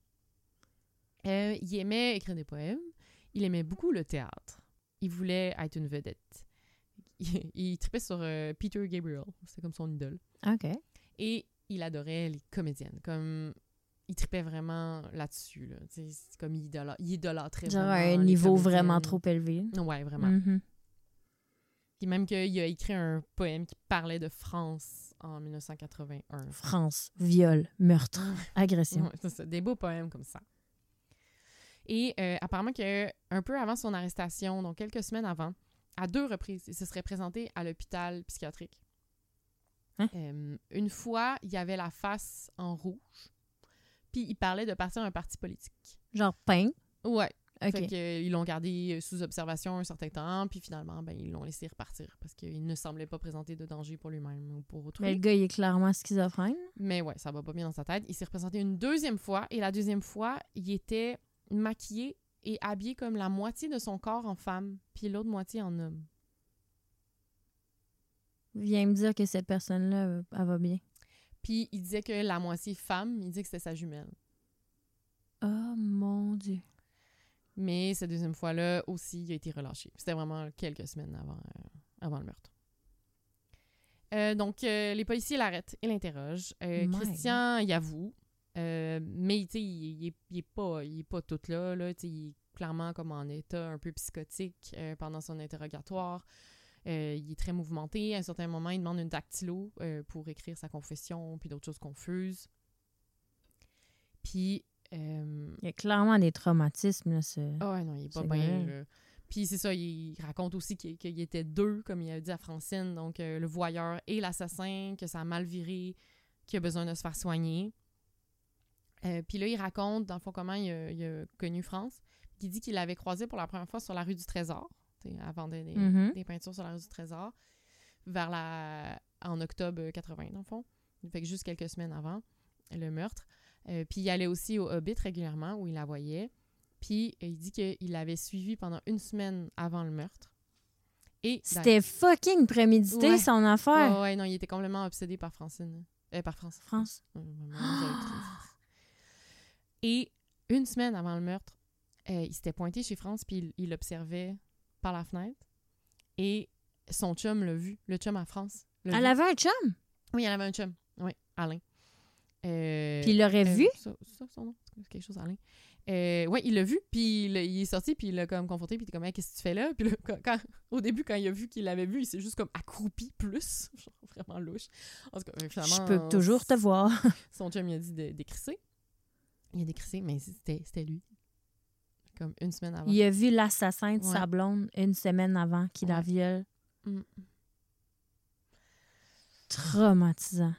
Euh, il aimait écrire des poèmes. Il aimait beaucoup le théâtre. Il voulait être une vedette. Il, il tripait sur euh, Peter Gabriel. C'était comme son idole. OK. Et il adorait les comédiennes. Comme il tripait vraiment là-dessus. Là. C'est comme il, idolâtrait Genre vraiment un niveau vraiment trop élevé. Ouais, vraiment. Mhm. Puis même qu'il a écrit un poème qui parlait de France en 1981. France, viol, meurtre, agression. Ouais, c'est ça, des beaux poèmes comme ça. Et euh, apparemment que un peu avant son arrestation, donc quelques semaines avant, à deux reprises, il se serait présenté à l'hôpital psychiatrique. Hein? Euh, une fois, il avait la face en rouge, puis il parlait de partir un parti politique. Genre pain. Ouais. OK. Fait que, euh, ils l'ont gardé sous observation un certain temps, puis finalement, ben, ils l'ont laissé repartir parce qu'il ne semblait pas présenter de danger pour lui-même ou pour autrui. Mais le gars, il est clairement schizophrène. Mais ouais, ça va pas bien dans sa tête. Il s'est représenté une deuxième fois et la deuxième fois, il était maquillé et habillé comme la moitié de son corps en femme, puis l'autre moitié en homme. Viens me dire que cette personne-là, euh, elle va bien. Puis il disait que la moitié femme, il disait que c'était sa jumelle. Oh mon Dieu. Mais cette deuxième fois-là aussi, il a été relâché. C'était vraiment quelques semaines avant, euh, avant le meurtre. Euh, donc, euh, les policiers l'arrêtent et l'interrogent. Christian y avoue. Mais, tu sais, il, il est- il est pas, il est pas tout là. là il est clairement comme en état un peu psychotique pendant son interrogatoire. Euh, il est très mouvementé. À un certain moment, il demande une dactylo euh, pour écrire sa confession, puis d'autres choses confuses. Puis, euh, Il y a clairement des traumatismes, là, ce... ah ouais, non, il est pas bien. là. Puis c'est ça, il raconte aussi qu'il qu'il était deux, comme il a dit à Francine, donc le voyeur et l'assassin, que ça a mal viré, qu'il a besoin de se faire soigner. Puis là, il raconte, dans le fond, comment il a, il a connu France. Il dit qu'il l'avait croisé pour la première fois sur la rue du Trésor, avant des, des- Mhm. des peintures sur la rue du Trésor, vers la, en octobre 80, dans le fond. Fait que juste quelques semaines avant le meurtre. Euh, puis il allait aussi au Hobbit régulièrement, où il la voyait. Puis euh, il dit qu'il l'avait suivi pendant une semaine avant le meurtre. Et C'était fucking prémédité, Ouais. son affaire. ouais, non, il était complètement obsédé par Francine. Euh, par France. France. Et une semaine avant le meurtre, euh, il s'était pointé chez France, puis il- il l'observait par la fenêtre. Et son chum l'a vu, le chum à France. Elle vu. avait un chum? Oui, elle avait un chum. Oui, Alain. Euh, Puis il l'aurait euh, vu? Ça, ça, son nom, quelque chose, Alain. Euh, ouais, il l'a vu, puis il, il est sorti, puis il l'a comme confronté, puis il était comme, Hey, qu'est-ce que tu fais là? Puis là, quand, quand- au début, quand il a vu qu'il l'avait vu, il s'est juste comme accroupi plus. Genre, vraiment louche. En tout cas, euh, Je peux toujours te voir. Son chum, il a dit d'écrisser. Il a décrissé, mais c'était lui. Comme une semaine avant. Il a vu l'assassin de Ouais. sa blonde une semaine avant qu'il la viole. Mm. Traumatisant.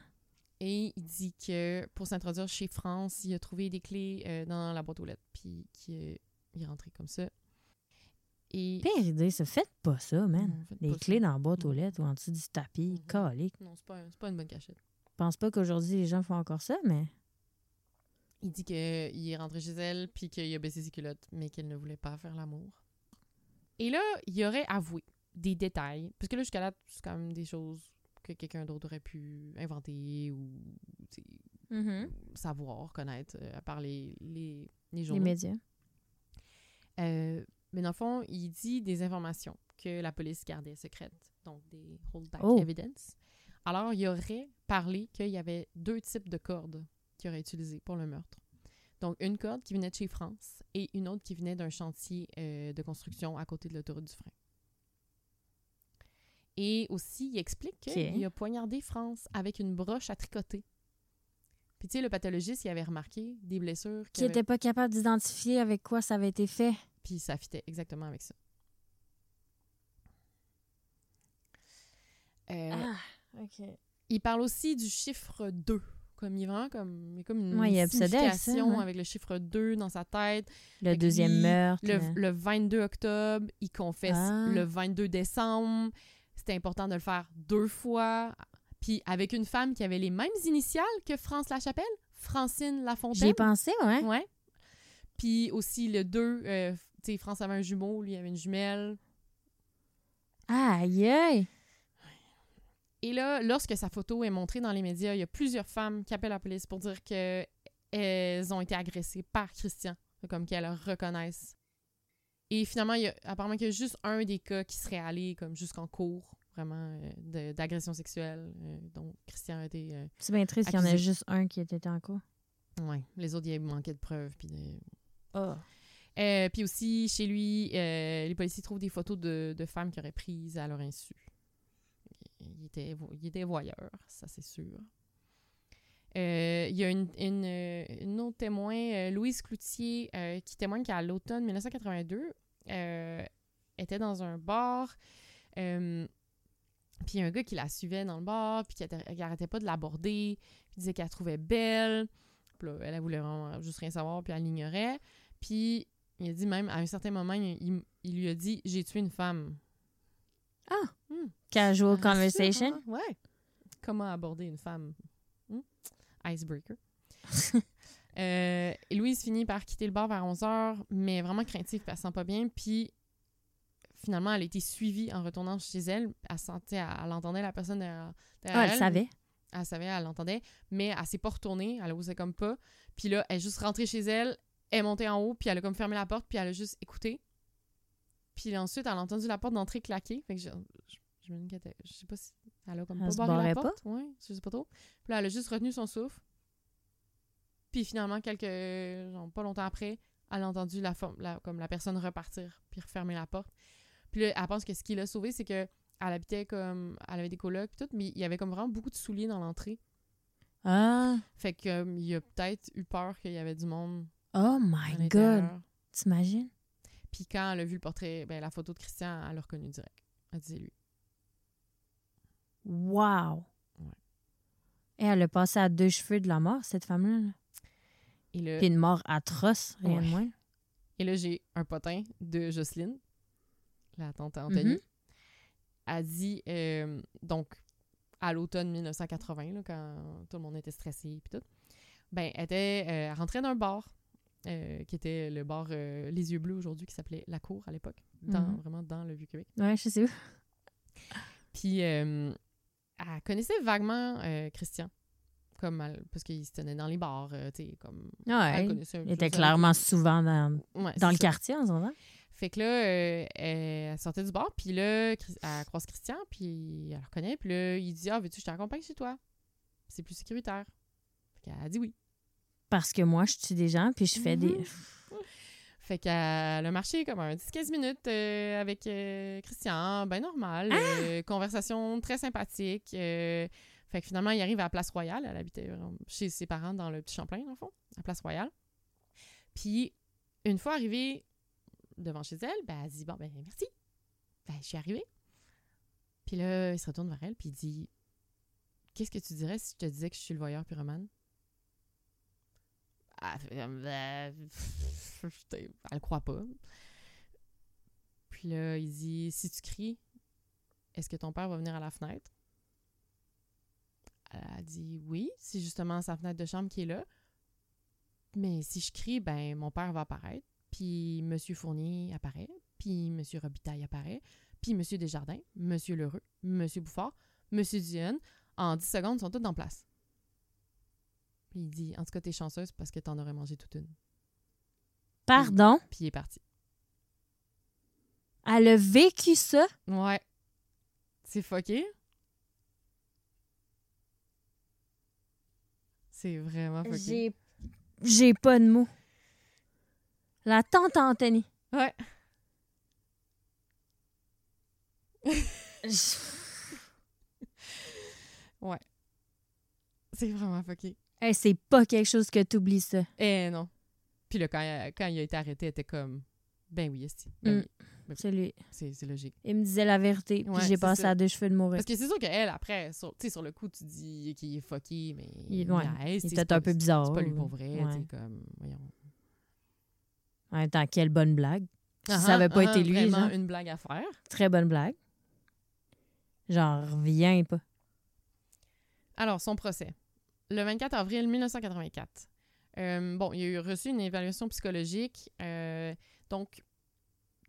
Et il dit que pour s'introduire chez France, il a trouvé des clés euh, dans la boîte aux lettres, puis qu'il est il est rentré comme ça. Et. Pire idée, ça. Faites pas ça, man. Non, Les clés ça. dans la boîte aux Non. lettres ou en dessous du tapis. Mhm. Calique. Non, c'est pas, pas une bonne cachette. Je pense pas qu'aujourd'hui les gens font encore ça, mais. Il dit qu'il est rentré chez elle, puis qu'il a baissé ses culottes, mais qu'elle ne voulait pas faire l'amour. Et là, il aurait avoué des détails, parce que là, jusqu'à là, c'est quand même des choses que quelqu'un d'autre aurait pu inventer ou sais, savoir, connaître, euh, à part les, les, les Les journaux. médias. Euh, mais dans le fond, il dit des informations que la police gardait secrètes, donc des holdback Oh. evidence. Alors, il aurait parlé qu'il y avait deux types de cordes qu'il aurait utilisées pour le meurtre. Donc, une corde qui venait de chez France et une autre qui venait d'un chantier euh, de construction à côté de l'autoroute du frein. Et aussi, il explique qu'il a poignardé France avec une broche à tricoter. Puis, tu sais, le pathologiste, il avait remarqué des blessures Qui avait- n'était pas capable d'identifier avec quoi ça avait été fait. puis ça fitait exactement avec ça. Euh, Ah, OK. Il parle aussi du chiffre 2. Comme il vraiment comme, comme une Ouais, avec ça, signification ouais. avec le chiffre 2 dans sa tête. Le Fait deuxième meurtre. Le, le 22 octobre, il confesse Ah. le 22 décembre. C'était important de le faire deux fois. Puis avec une femme qui avait les mêmes initiales que France Lachapelle, Francine J'y Lafontaine. ai pensé, ouais. Ouais. Puis aussi le 2, euh, tu sais, France avait un jumeau, lui avait une jumelle. Aïe, aïe. Et là, lorsque sa photo est montrée dans les médias, il y a plusieurs femmes qui appellent la police pour dire qu'elles ont été agressées par Christian, comme qu'elles le reconnaissent. Et finalement, il y a, apparemment qu'il y a juste un des cas qui serait allé comme jusqu'en cours, vraiment, euh, d'agression sexuelle. euh, dont Christian a été... euh, C'est bien triste qu'il y en ait juste un qui était en cours. ouais, les autres, il y manquait de preuves. Puis de- Oh. Puis aussi, chez lui, les policiers trouvent des photos de, de femmes qui auraient prises à leur insu. Il était, il était voyeur, ça c'est sûr. Euh, il y a une, une, autre témoin, euh, Louise Cloutier, euh, qui témoigne qu'à l'automne 1982, euh, était dans un bar. puis un gars qui la suivait dans le bar, puis qui arrêtait- qui arrêtait pas de l'aborder, puis disait qu'elle la trouvait belle. Elle, voulait vraiment juste rien savoir, puis elle l'ignorait. Puis il a dit même, à un certain moment, il, lui a dit J'ai tué une femme. Casual Ah, conversation. hein? Ouais. Comment aborder une femme? Hmm? Icebreaker. Euh, Louise finit par quitter le bar vers 11h, mais vraiment craintive, puis elle se sent pas bien. Puis finalement, elle a été suivie en retournant chez elle. Elle sentait, elle, elle entendait la personne derrière, derrière Ah, elle savait. Elle savait, elle l'entendait, mais elle s'est pas retournée, elle osait comme pas. Puis là, elle est juste rentrée chez elle, elle est montée en haut, puis elle a comme fermé la porte, puis elle a juste écouté. Puis ensuite, elle a entendu la porte d'entrée claquer. Fait que je, je, je me dis je sais pas si elle a comme Elle pas barré la porte. Ouais, je sais pas trop. Puis là, elle a juste retenu son souffle. Puis finalement, quelques, genre, pas longtemps après, elle a entendu la, forme- la- comme la personne repartir, puis refermer la porte. Puis là, elle pense que ce qui l'a sauvée, c'est que elle habitait comme, elle avait des colocs, puis tout, mais il y avait comme vraiment beaucoup de souliers dans l'entrée. Ah. Fait que il a peut-être eu peur qu'il y avait du monde Oh my God. T'imagines? Puis quand elle a vu le portrait, ben, la photo de Christian, elle l'a reconnu direct. Elle disait lui. Wow. Ouais. Et elle a passé à deux cheveux de la mort, cette femme-là. là. Et Puis une mort atroce, rien de Ouais. moins. et là j'ai un potin de Jocelyne, la tante Anthony. Elle dit, euh, donc, à l'automne 1980, là, quand tout le monde était stressé puis tout, ben, elle, était, euh, elle rentrait d'un bar, euh, qui était le bar euh, Les Yeux Bleus aujourd'hui, qui s'appelait La Cour à l'époque, dans, Mhm. vraiment dans le Vieux-Québec. Ouais, je sais où. Puis, euh, elle connaissait vaguement euh, Christian, comme elle- parce qu'il se tenait dans les bars, euh, tu sais, comme... elle Ouais. connaissait un Il était ça. clairement souvent dans, Ouais, dans le ça. quartier en ce moment. Fait que là, euh, elle sortait du bar, puis là, elle croise Christian, puis elle le reconnaît, puis là, il dit « Ah, veux-tu que je t'accompagne chez toi? C'est plus sécuritaire. » qu'elle a dit oui. Parce que moi, je tue des gens, puis je fais des... Fait qu'elle a marché comme un 10-15 minutes euh, avec euh, Christian, ben normal. Ah! euh, conversation très sympathique. euh, fait que finalement, il arrive à la Place Royale. Elle habitait euh, chez ses parents dans le Petit Champlain, dans le fond, à Place Royale. Puis, une fois arrivée devant chez elle, ben, elle dit Bon, ben merci. Ben, je suis arrivée. Puis là, il se retourne vers elle, puis il dit Qu'est-ce que tu dirais si je te disais que je suis le voyeur pyromane Ben, putain, elle croit pas. Puis là, il dit Si tu cries, est-ce que ton père va venir à la fenêtre? Elle a dit Oui, c'est justement sa fenêtre de chambre qui est là. Mais si je crie, ben mon père va apparaître, puis Monsieur Fournier apparaît, puis Monsieur Robitaille apparaît, puis Monsieur Desjardins, Monsieur Lheureux, Monsieur Bouffard, Monsieur Dionne, en 10 secondes, ils sont tous en place. Puis il dit En tout cas, t'es chanceuse parce que t'en aurais mangé toute une. Pardon? Puis il est parti. Elle a vécu ça? Ouais. C'est fucké. C'est vraiment fucké. J'ai... Pas de mots. La tante Anthony. Ouais. Je- C'est vraiment fucké. Hey, c'est pas quelque chose que t'oublies ça. Eh non. Puis là, quand, il- quand il a été arrêté, elle était comme Ben oui, esti. Ben Mm. oui, C'est lui. c'est logique. Il me disait la vérité, puis Ouais, j'ai passé ça. à deux cheveux de mourir. Parce que c'est sûr qu'elle, après, sur, tu sais, sur le coup, tu dis qu'il est fucké, mais Il- ouais, Il c'est pas- un peu bizarre. C'est pas lui pour vrai, Ouais. comme, voyons. En même temps, quelle bonne blague. Si Ah, ça avait pas ah, été lui, vraiment genre, une blague à faire. très bonne blague. J'en reviens pas. Alors, son procès. Le 24 avril 1984. Euh, bon, il a eu reçu une évaluation psychologique. euh, donc,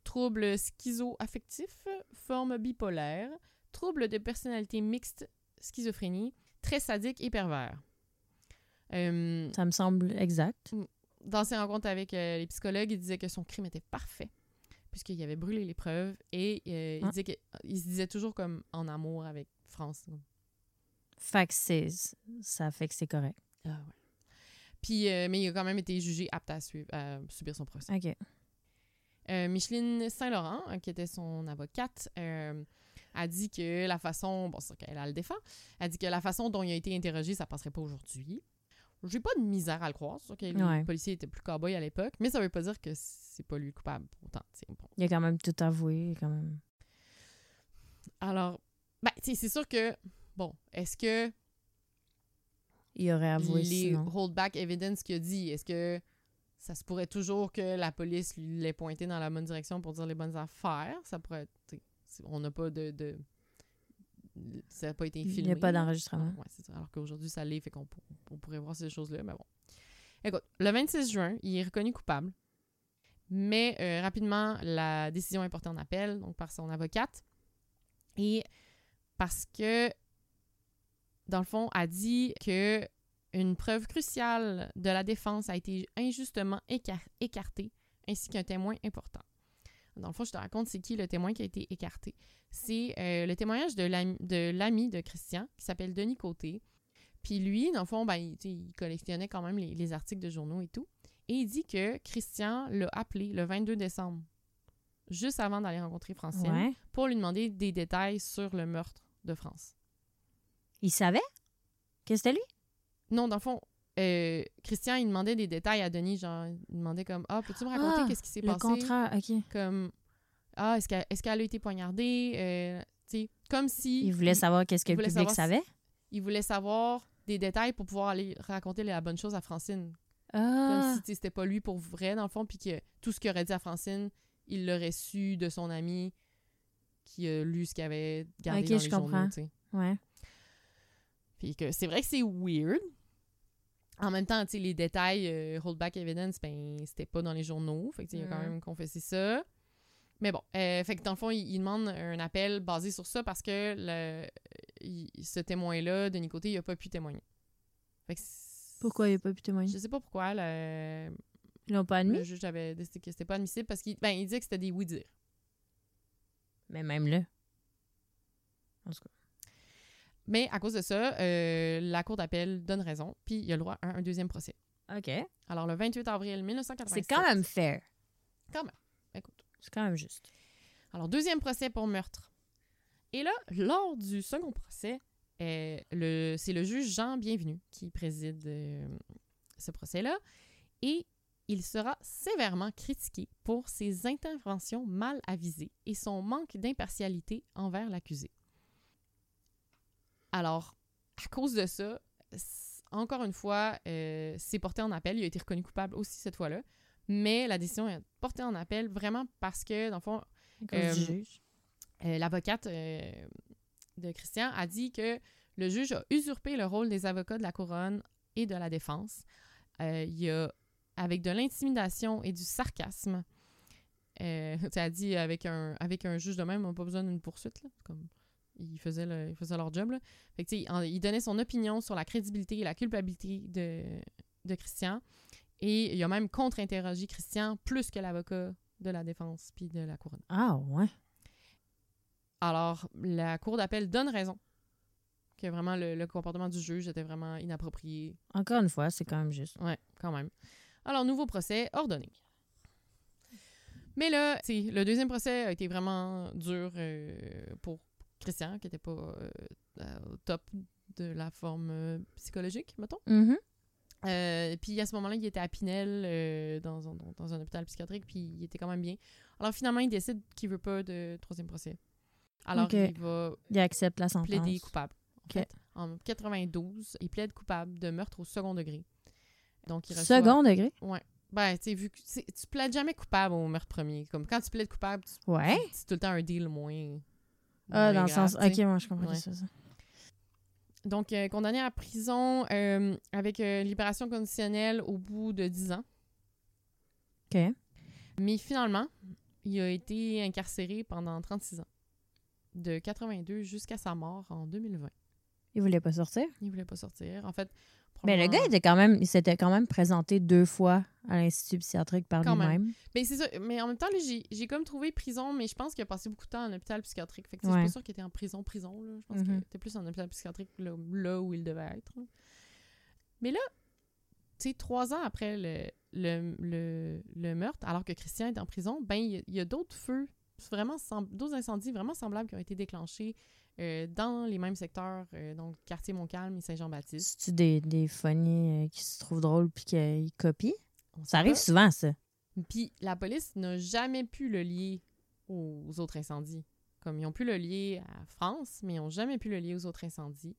trouble schizo-affectif, forme bipolaire, trouble de personnalité mixte, schizophrénie, très sadique et pervers. Euh, Ça me semble exact. dans ses rencontres avec euh, les psychologues, il disait que son crime était parfait, puisqu'il avait brûlé les preuves, et euh, il, Ah. disait il se disait toujours comme en amour avec France. Fait que c'est... Ça fait que c'est correct. Ah ouais. Puis, euh, mais il a quand même été jugé apte à, suivre- à subir son procès. OK. Euh, Micheline Saint-Laurent, euh, qui était son avocate, euh, a dit que la façon, bon, c'est qu'elle a le défend, a dit que la façon dont il a été interrogé, ça passerait pas aujourd'hui. J'ai pas de misère à le croire, c'est sûr que les Ouais. policiers étaient plus cow à l'époque, mais ça veut pas dire que c'est pas lui le coupable autant. bon. Il a quand même tout avoué, quand même. Alors, ben, c'est sûr que, bon, est-ce que Il aurait avoué les sinon. holdback evidence qu'il a dit, est-ce que ça se pourrait toujours que la police l'ait pointé dans la bonne direction pour dire les bonnes affaires? Ça pourrait on n'a pas de, de- Ça n'a pas été Il filmé. n'y a pas d'enregistrement. Ouais, c'est ça. Alors qu'aujourd'hui, ça l'est, fait qu'on pour- on pourrait voir ces choses-là, mais bon. Écoute, le 26 juin, il est reconnu coupable, mais euh, rapidement, la décision est portée en appel, donc par son avocate, et parce que, dans le fond, a dit que une preuve cruciale de la défense a été injustement écar- écartée, ainsi qu'un témoin important. Dans le fond, je te raconte c'est qui le témoin qui a été écarté. C'est euh, le témoignage de l'ami de, Christian, qui s'appelle Denis Côté. Puis lui, dans le fond, ben, il, collectionnait quand même les, les articles de journaux et tout. Et il dit que Christian l'a appelé le 22 décembre, juste avant d'aller rencontrer Francine, Ouais. pour lui demander des détails sur le meurtre de France. Il savait que c'était lui? Non, dans le fond, euh, Christian, il demandait des détails à Denis, genre, il demandait comme « Ah, peux-tu me raconter Ah, qu'est-ce qui s'est Le passé? » contraire, OK. Comme « Ah, est-ce qu'elle est a été poignardée? Euh, tu sais, comme si... Il voulait savoir qu'est-ce que le public savoir savait? il voulait savoir des détails pour pouvoir aller raconter la bonne chose à Francine. Comme Ah, si tu sais, c'était pas lui pour vrai, dans le fond, puis que tout ce qu'il aurait dit à Francine, il l'aurait su de son ami qui a lu ce qu'il avait gardé Ok, dans je les comprends. journaux, tu sais. ouais. Puis que c'est vrai que c'est weird. En même temps, les détails, euh, holdback evidence, ben, c'était pas dans les journaux. Fait que, il a quand Mhm. même confessé ça. Mais bon, euh, fait que dans le fond, il, il demande un appel basé sur ça parce que le, il- ce témoin-là, de Côté, il a pas pu témoigner. Fait que c'est- Pourquoi il n'a pas pu témoigner? Je sais pas pourquoi le, Ils l'ont pas admis? le juge avait décidé que c'était pas admissible parce qu'il ben, il disait que c'était des oui-dire. Mais même là. En tout cas. Mais à cause de ça, euh, la Cour d'appel donne raison, puis il a le droit à un, deuxième procès. OK. Alors, le 28 avril 1987. C'est quand même fair. Quand même. Écoute. C'est quand même juste. Alors, deuxième procès pour meurtre. Et là, lors du second procès, euh, le, c'est le juge Jean Bienvenu qui préside euh, ce procès-là. Et il sera sévèrement critiqué pour ses interventions mal avisées et son manque d'impartialité envers l'accusé. Alors, à cause de ça, encore une fois, euh, c'est porté en appel. Il a été reconnu coupable aussi cette fois-là. Mais la décision est portée en appel vraiment parce que, dans le fond, Euh, euh, l'avocate euh, de Christian a dit que le juge a usurpé le rôle des avocats de la couronne et de la défense. Il a, avec de l'intimidation et du sarcasme, euh, tu elle dit avec un, avec un juge de même, on n'a pas besoin d'une poursuite. Là, comme ils faisaient, le- ils faisaient leur job. Là. Fait que, en- il donnait son opinion sur la crédibilité et la culpabilité de, de Christian. Et il a même contre-interrogé Christian plus que l'avocat de la défense puis de la couronne. Ah, ouais. Alors, la Cour d'appel donne raison que vraiment le, le comportement du juge était vraiment inapproprié. Encore une fois, c'est quand même juste. Ouais, quand même. Alors, nouveau procès ordonné. Mais là, le deuxième procès a été vraiment dur euh, pour Christian, qui n'était pas euh, au top de la forme euh, psychologique, mettons. Mhm. Euh, puis à ce moment-là, il était à Pinel, euh, dans, un, dans un hôpital psychiatrique, puis il était quand même bien. Alors finalement, il décide qu'il veut pas de troisième procès. Alors il va Il accepte la sentence. plaider coupable. En Ok. fait, en 92, il plaide coupable de meurtre au second degré. Donc il reçoit... Second degré? Ben, tu vu que tu plaides jamais coupable au meurtre premier. Comme quand tu plaides coupable, tu- Ouais. c'est tout le temps un deal moins. Ah, dans le sens. Ok, moi, je comprends Ouais. ça. ça. Donc, euh, condamné à prison euh, avec euh, libération conditionnelle au bout de 10 ans. Ok. Mais finalement, il a été incarcéré pendant 36 ans. De 82 jusqu'à sa mort en 2020. Il voulait pas sortir? Il voulait pas sortir. En fait, Mais le gars était quand même, il s'était quand même présenté deux fois à l'Institut psychiatrique par lui-même. Mais c'est ça. Mais en même temps, là, j'ai comme trouvé prison, mais je pense qu'il a passé beaucoup de temps en hôpital psychiatrique. Fait que Ouais. suis pas sûre qu'il était en prison, prison. Là. Je pense Mhm. qu'il était plus en hôpital psychiatrique là, là où il devait être. là. Mais là, tu sais, trois ans après le, le, le, le meurtre, alors que Christian est en prison, ben il y a- d'autres feux, vraiment d'autres incendies vraiment semblables qui ont été déclenchés euh, dans les mêmes secteurs, euh, donc quartier Montcalm et Saint-Jean-Baptiste. C'est-tu des, des funnies euh, qui se trouvent drôles puis qu'ils copient? Ça arrive pas. souvent, ça. Puis la police n'a jamais pu le lier aux autres incendies. Comme ils ont pu le lier à France, mais ils n'ont jamais pu le lier aux autres incendies.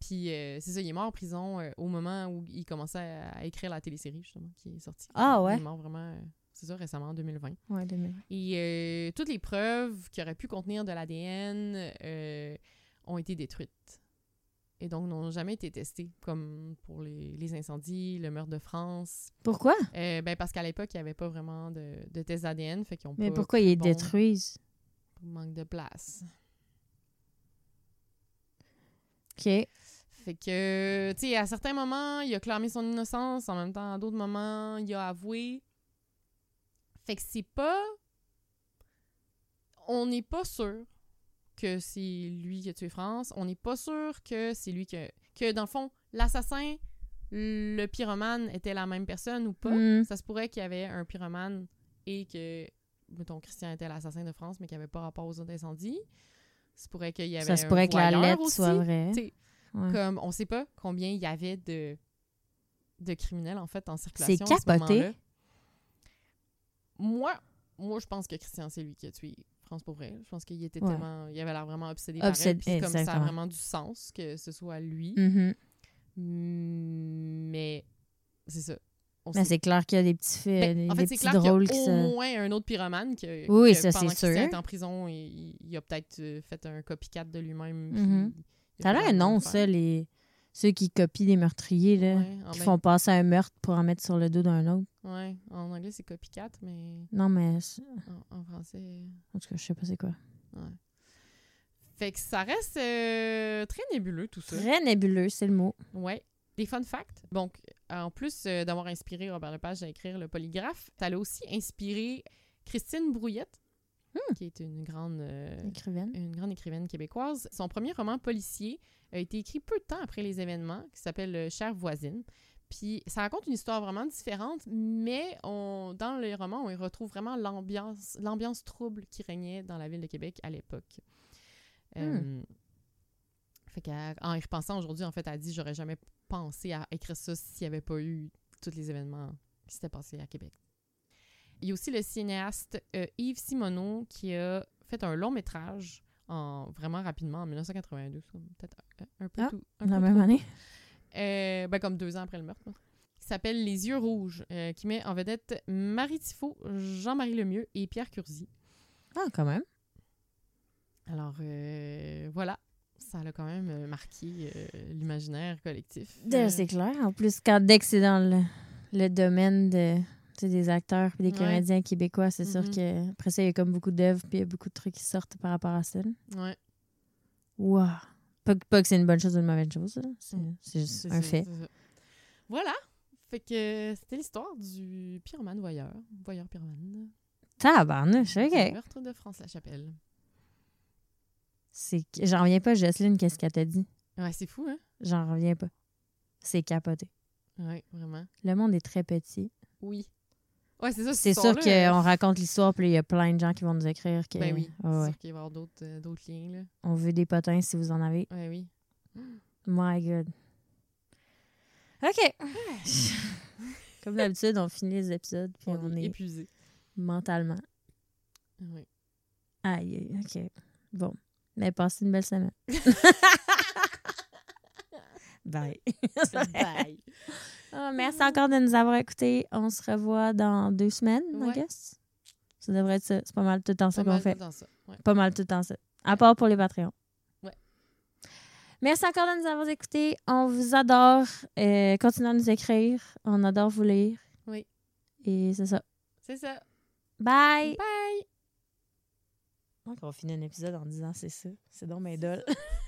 Puis euh, c'est ça, il est mort en prison au moment où il commençait à, à écrire la télésérie, justement, qui est sortie. Ah ouais? Il est mort vraiment, c'est ça, récemment, en 2020. Ouais, 2000. Et euh, toutes les preuves qui auraient pu contenir de l'ADN euh, ont été détruites. Et donc n'ont jamais été testées, comme pour les, les incendies, le meurtre de France, Pourquoi? euh, ben parce qu'à l'époque, il n'y avait pas vraiment de, de tests d'ADN, fait qu'ils ont Mais pas pourquoi ils les bon détruisent? pour manque de place. OK. Fait que, tu sais, à certains moments, il a clamé son innocence, en même temps, à d'autres moments, il a avoué. Fait que c'est pas... On n'est pas sûr que c'est lui qui a tué France. On n'est pas sûr que c'est lui qui a... Que, dans le fond, l'assassin, le pyromane, était la même personne ou pas. Mm. Ça se pourrait qu'il y avait un pyromane et que, mettons, Christian était l'assassin de France, mais qu'il n'y avait pas rapport aux autres incendies. Ça se pourrait qu'il y avait Ça se un pourrait que la lettre aussi. soit vraie. Ouais. Comme, on sait pas combien il y avait de, de criminels, en fait, en circulation C'est ce capoté. Moi, moi, je pense que Christian, c'est lui qui a tué France pour vrai. Je pense qu'il était Ouais. tellement... Il avait l'air vraiment obsédé, par elle. Puis comme ça a vraiment du sens que ce soit lui. Mhm. Mais c'est ça. On Mais c'est clair qu'il y a des petits faits, ben, des, en fait, des petits qu'il drôles qui au moins un autre pyromane que, Oui, que ça, pendant sûr. est en prison, il, il a peut-être euh, fait un copycat de lui-même. Ça a fait l'air non, ça, les... ceux qui copient des meurtriers, là, Ouais, qui même- font passer un meurtre pour en mettre sur le dos d'un autre. Ouais, en anglais, c'est copycat, mais Non, mais... en, en français... En tout cas, je sais pas c'est quoi. Ouais. Fait que ça reste euh, très nébuleux, tout ça. Très nébuleux, c'est le mot. Ouais. Des fun facts. Donc, en plus euh, d'avoir inspiré Robert Lepage à écrire Le Polygraphe, t'allais aussi inspiré Christine Brouillette, qui est une grande, euh, Écrivaine. une grande écrivaine québécoise. Son premier roman policier a été écrit peu de temps après les événements, qui s'appelle euh, Chère voisine. Puis ça raconte une histoire vraiment différente, mais on, dans les romans, on y retrouve vraiment l'ambiance, l'ambiance trouble qui régnait dans la ville de Québec à l'époque. Euh, fait qu'en y repensant aujourd'hui, en fait, elle a dit j'aurais jamais pensé à écrire ça s'il n'y avait pas eu tous les événements qui s'étaient passés à Québec. Il y a aussi le cinéaste euh, Yves Simoneau qui a fait un long métrage en vraiment rapidement en 1982, ça, peut-être un, un peu Ah, tout. un La peu même année. Euh, ben, comme deux ans après le meurtre. Qui s'appelle Les Yeux Rouges, euh, qui met en vedette Marie Tifo, Jean-Marie Lemieux et Pierre Curzi. Ah, quand même. Alors, euh, voilà. Ça a quand même marqué l'imaginaire collectif. C'est clair. En plus, quand dès que c'est dans le, le domaine de, des acteurs et des Ouais. comédiens québécois, c'est sûr Mhm. que après ça, il y a comme beaucoup d'œuvres puis il y a beaucoup de trucs qui sortent par rapport à ça. ouais, Wow. Pas, que- pas que c'est une bonne chose ou une mauvaise chose. C'est Mm. c'est juste c'est un fait. c'est. Voilà. Fait que c'était l'histoire du pyromane voyeur. Voyeur pyromane. Tabarnouche, OK. meurtre de France-la-Chapelle. C'est que- J'en reviens pas, Jocelyne, qu'est-ce qu'elle t'a dit? Ouais, c'est fou, hein? J'en reviens pas. C'est capoté. Ouais, vraiment. Le monde est très petit. Oui. Ouais, c'est ça. C'est sûr histoire-là, qu'on euh, raconte l'histoire, puis il y a plein de gens qui vont nous écrire que Ben oui. C'est ouais. sûr qu'il va y avoir d'autres euh, liens, là. on veut des potins si vous en avez. Ouais, oui. My God. OK. Comme d'habitude, on finit les épisodes, puis on, On est épuisé. mentalement. Oui. Aïe, aïe, OK. Bon. Mais passez une belle semaine. Bye. Bye. Ah, merci encore de nous avoir écoutés. On se revoit dans deux semaines, I Ouais. guess. Ça devrait être ça. C'est pas mal tout le temps ça Pas qu'on mal fait. dans ça. Ouais. Pas mal tout le temps ça. À part pour les Patreons. Ouais. Merci encore de nous avoir écoutés. On vous adore. Euh, continuez à nous écrire. On adore vous lire. Oui. Et c'est ça. C'est ça. Bye! Bye! On finit un épisode en disant c'est ça. C'est donc mes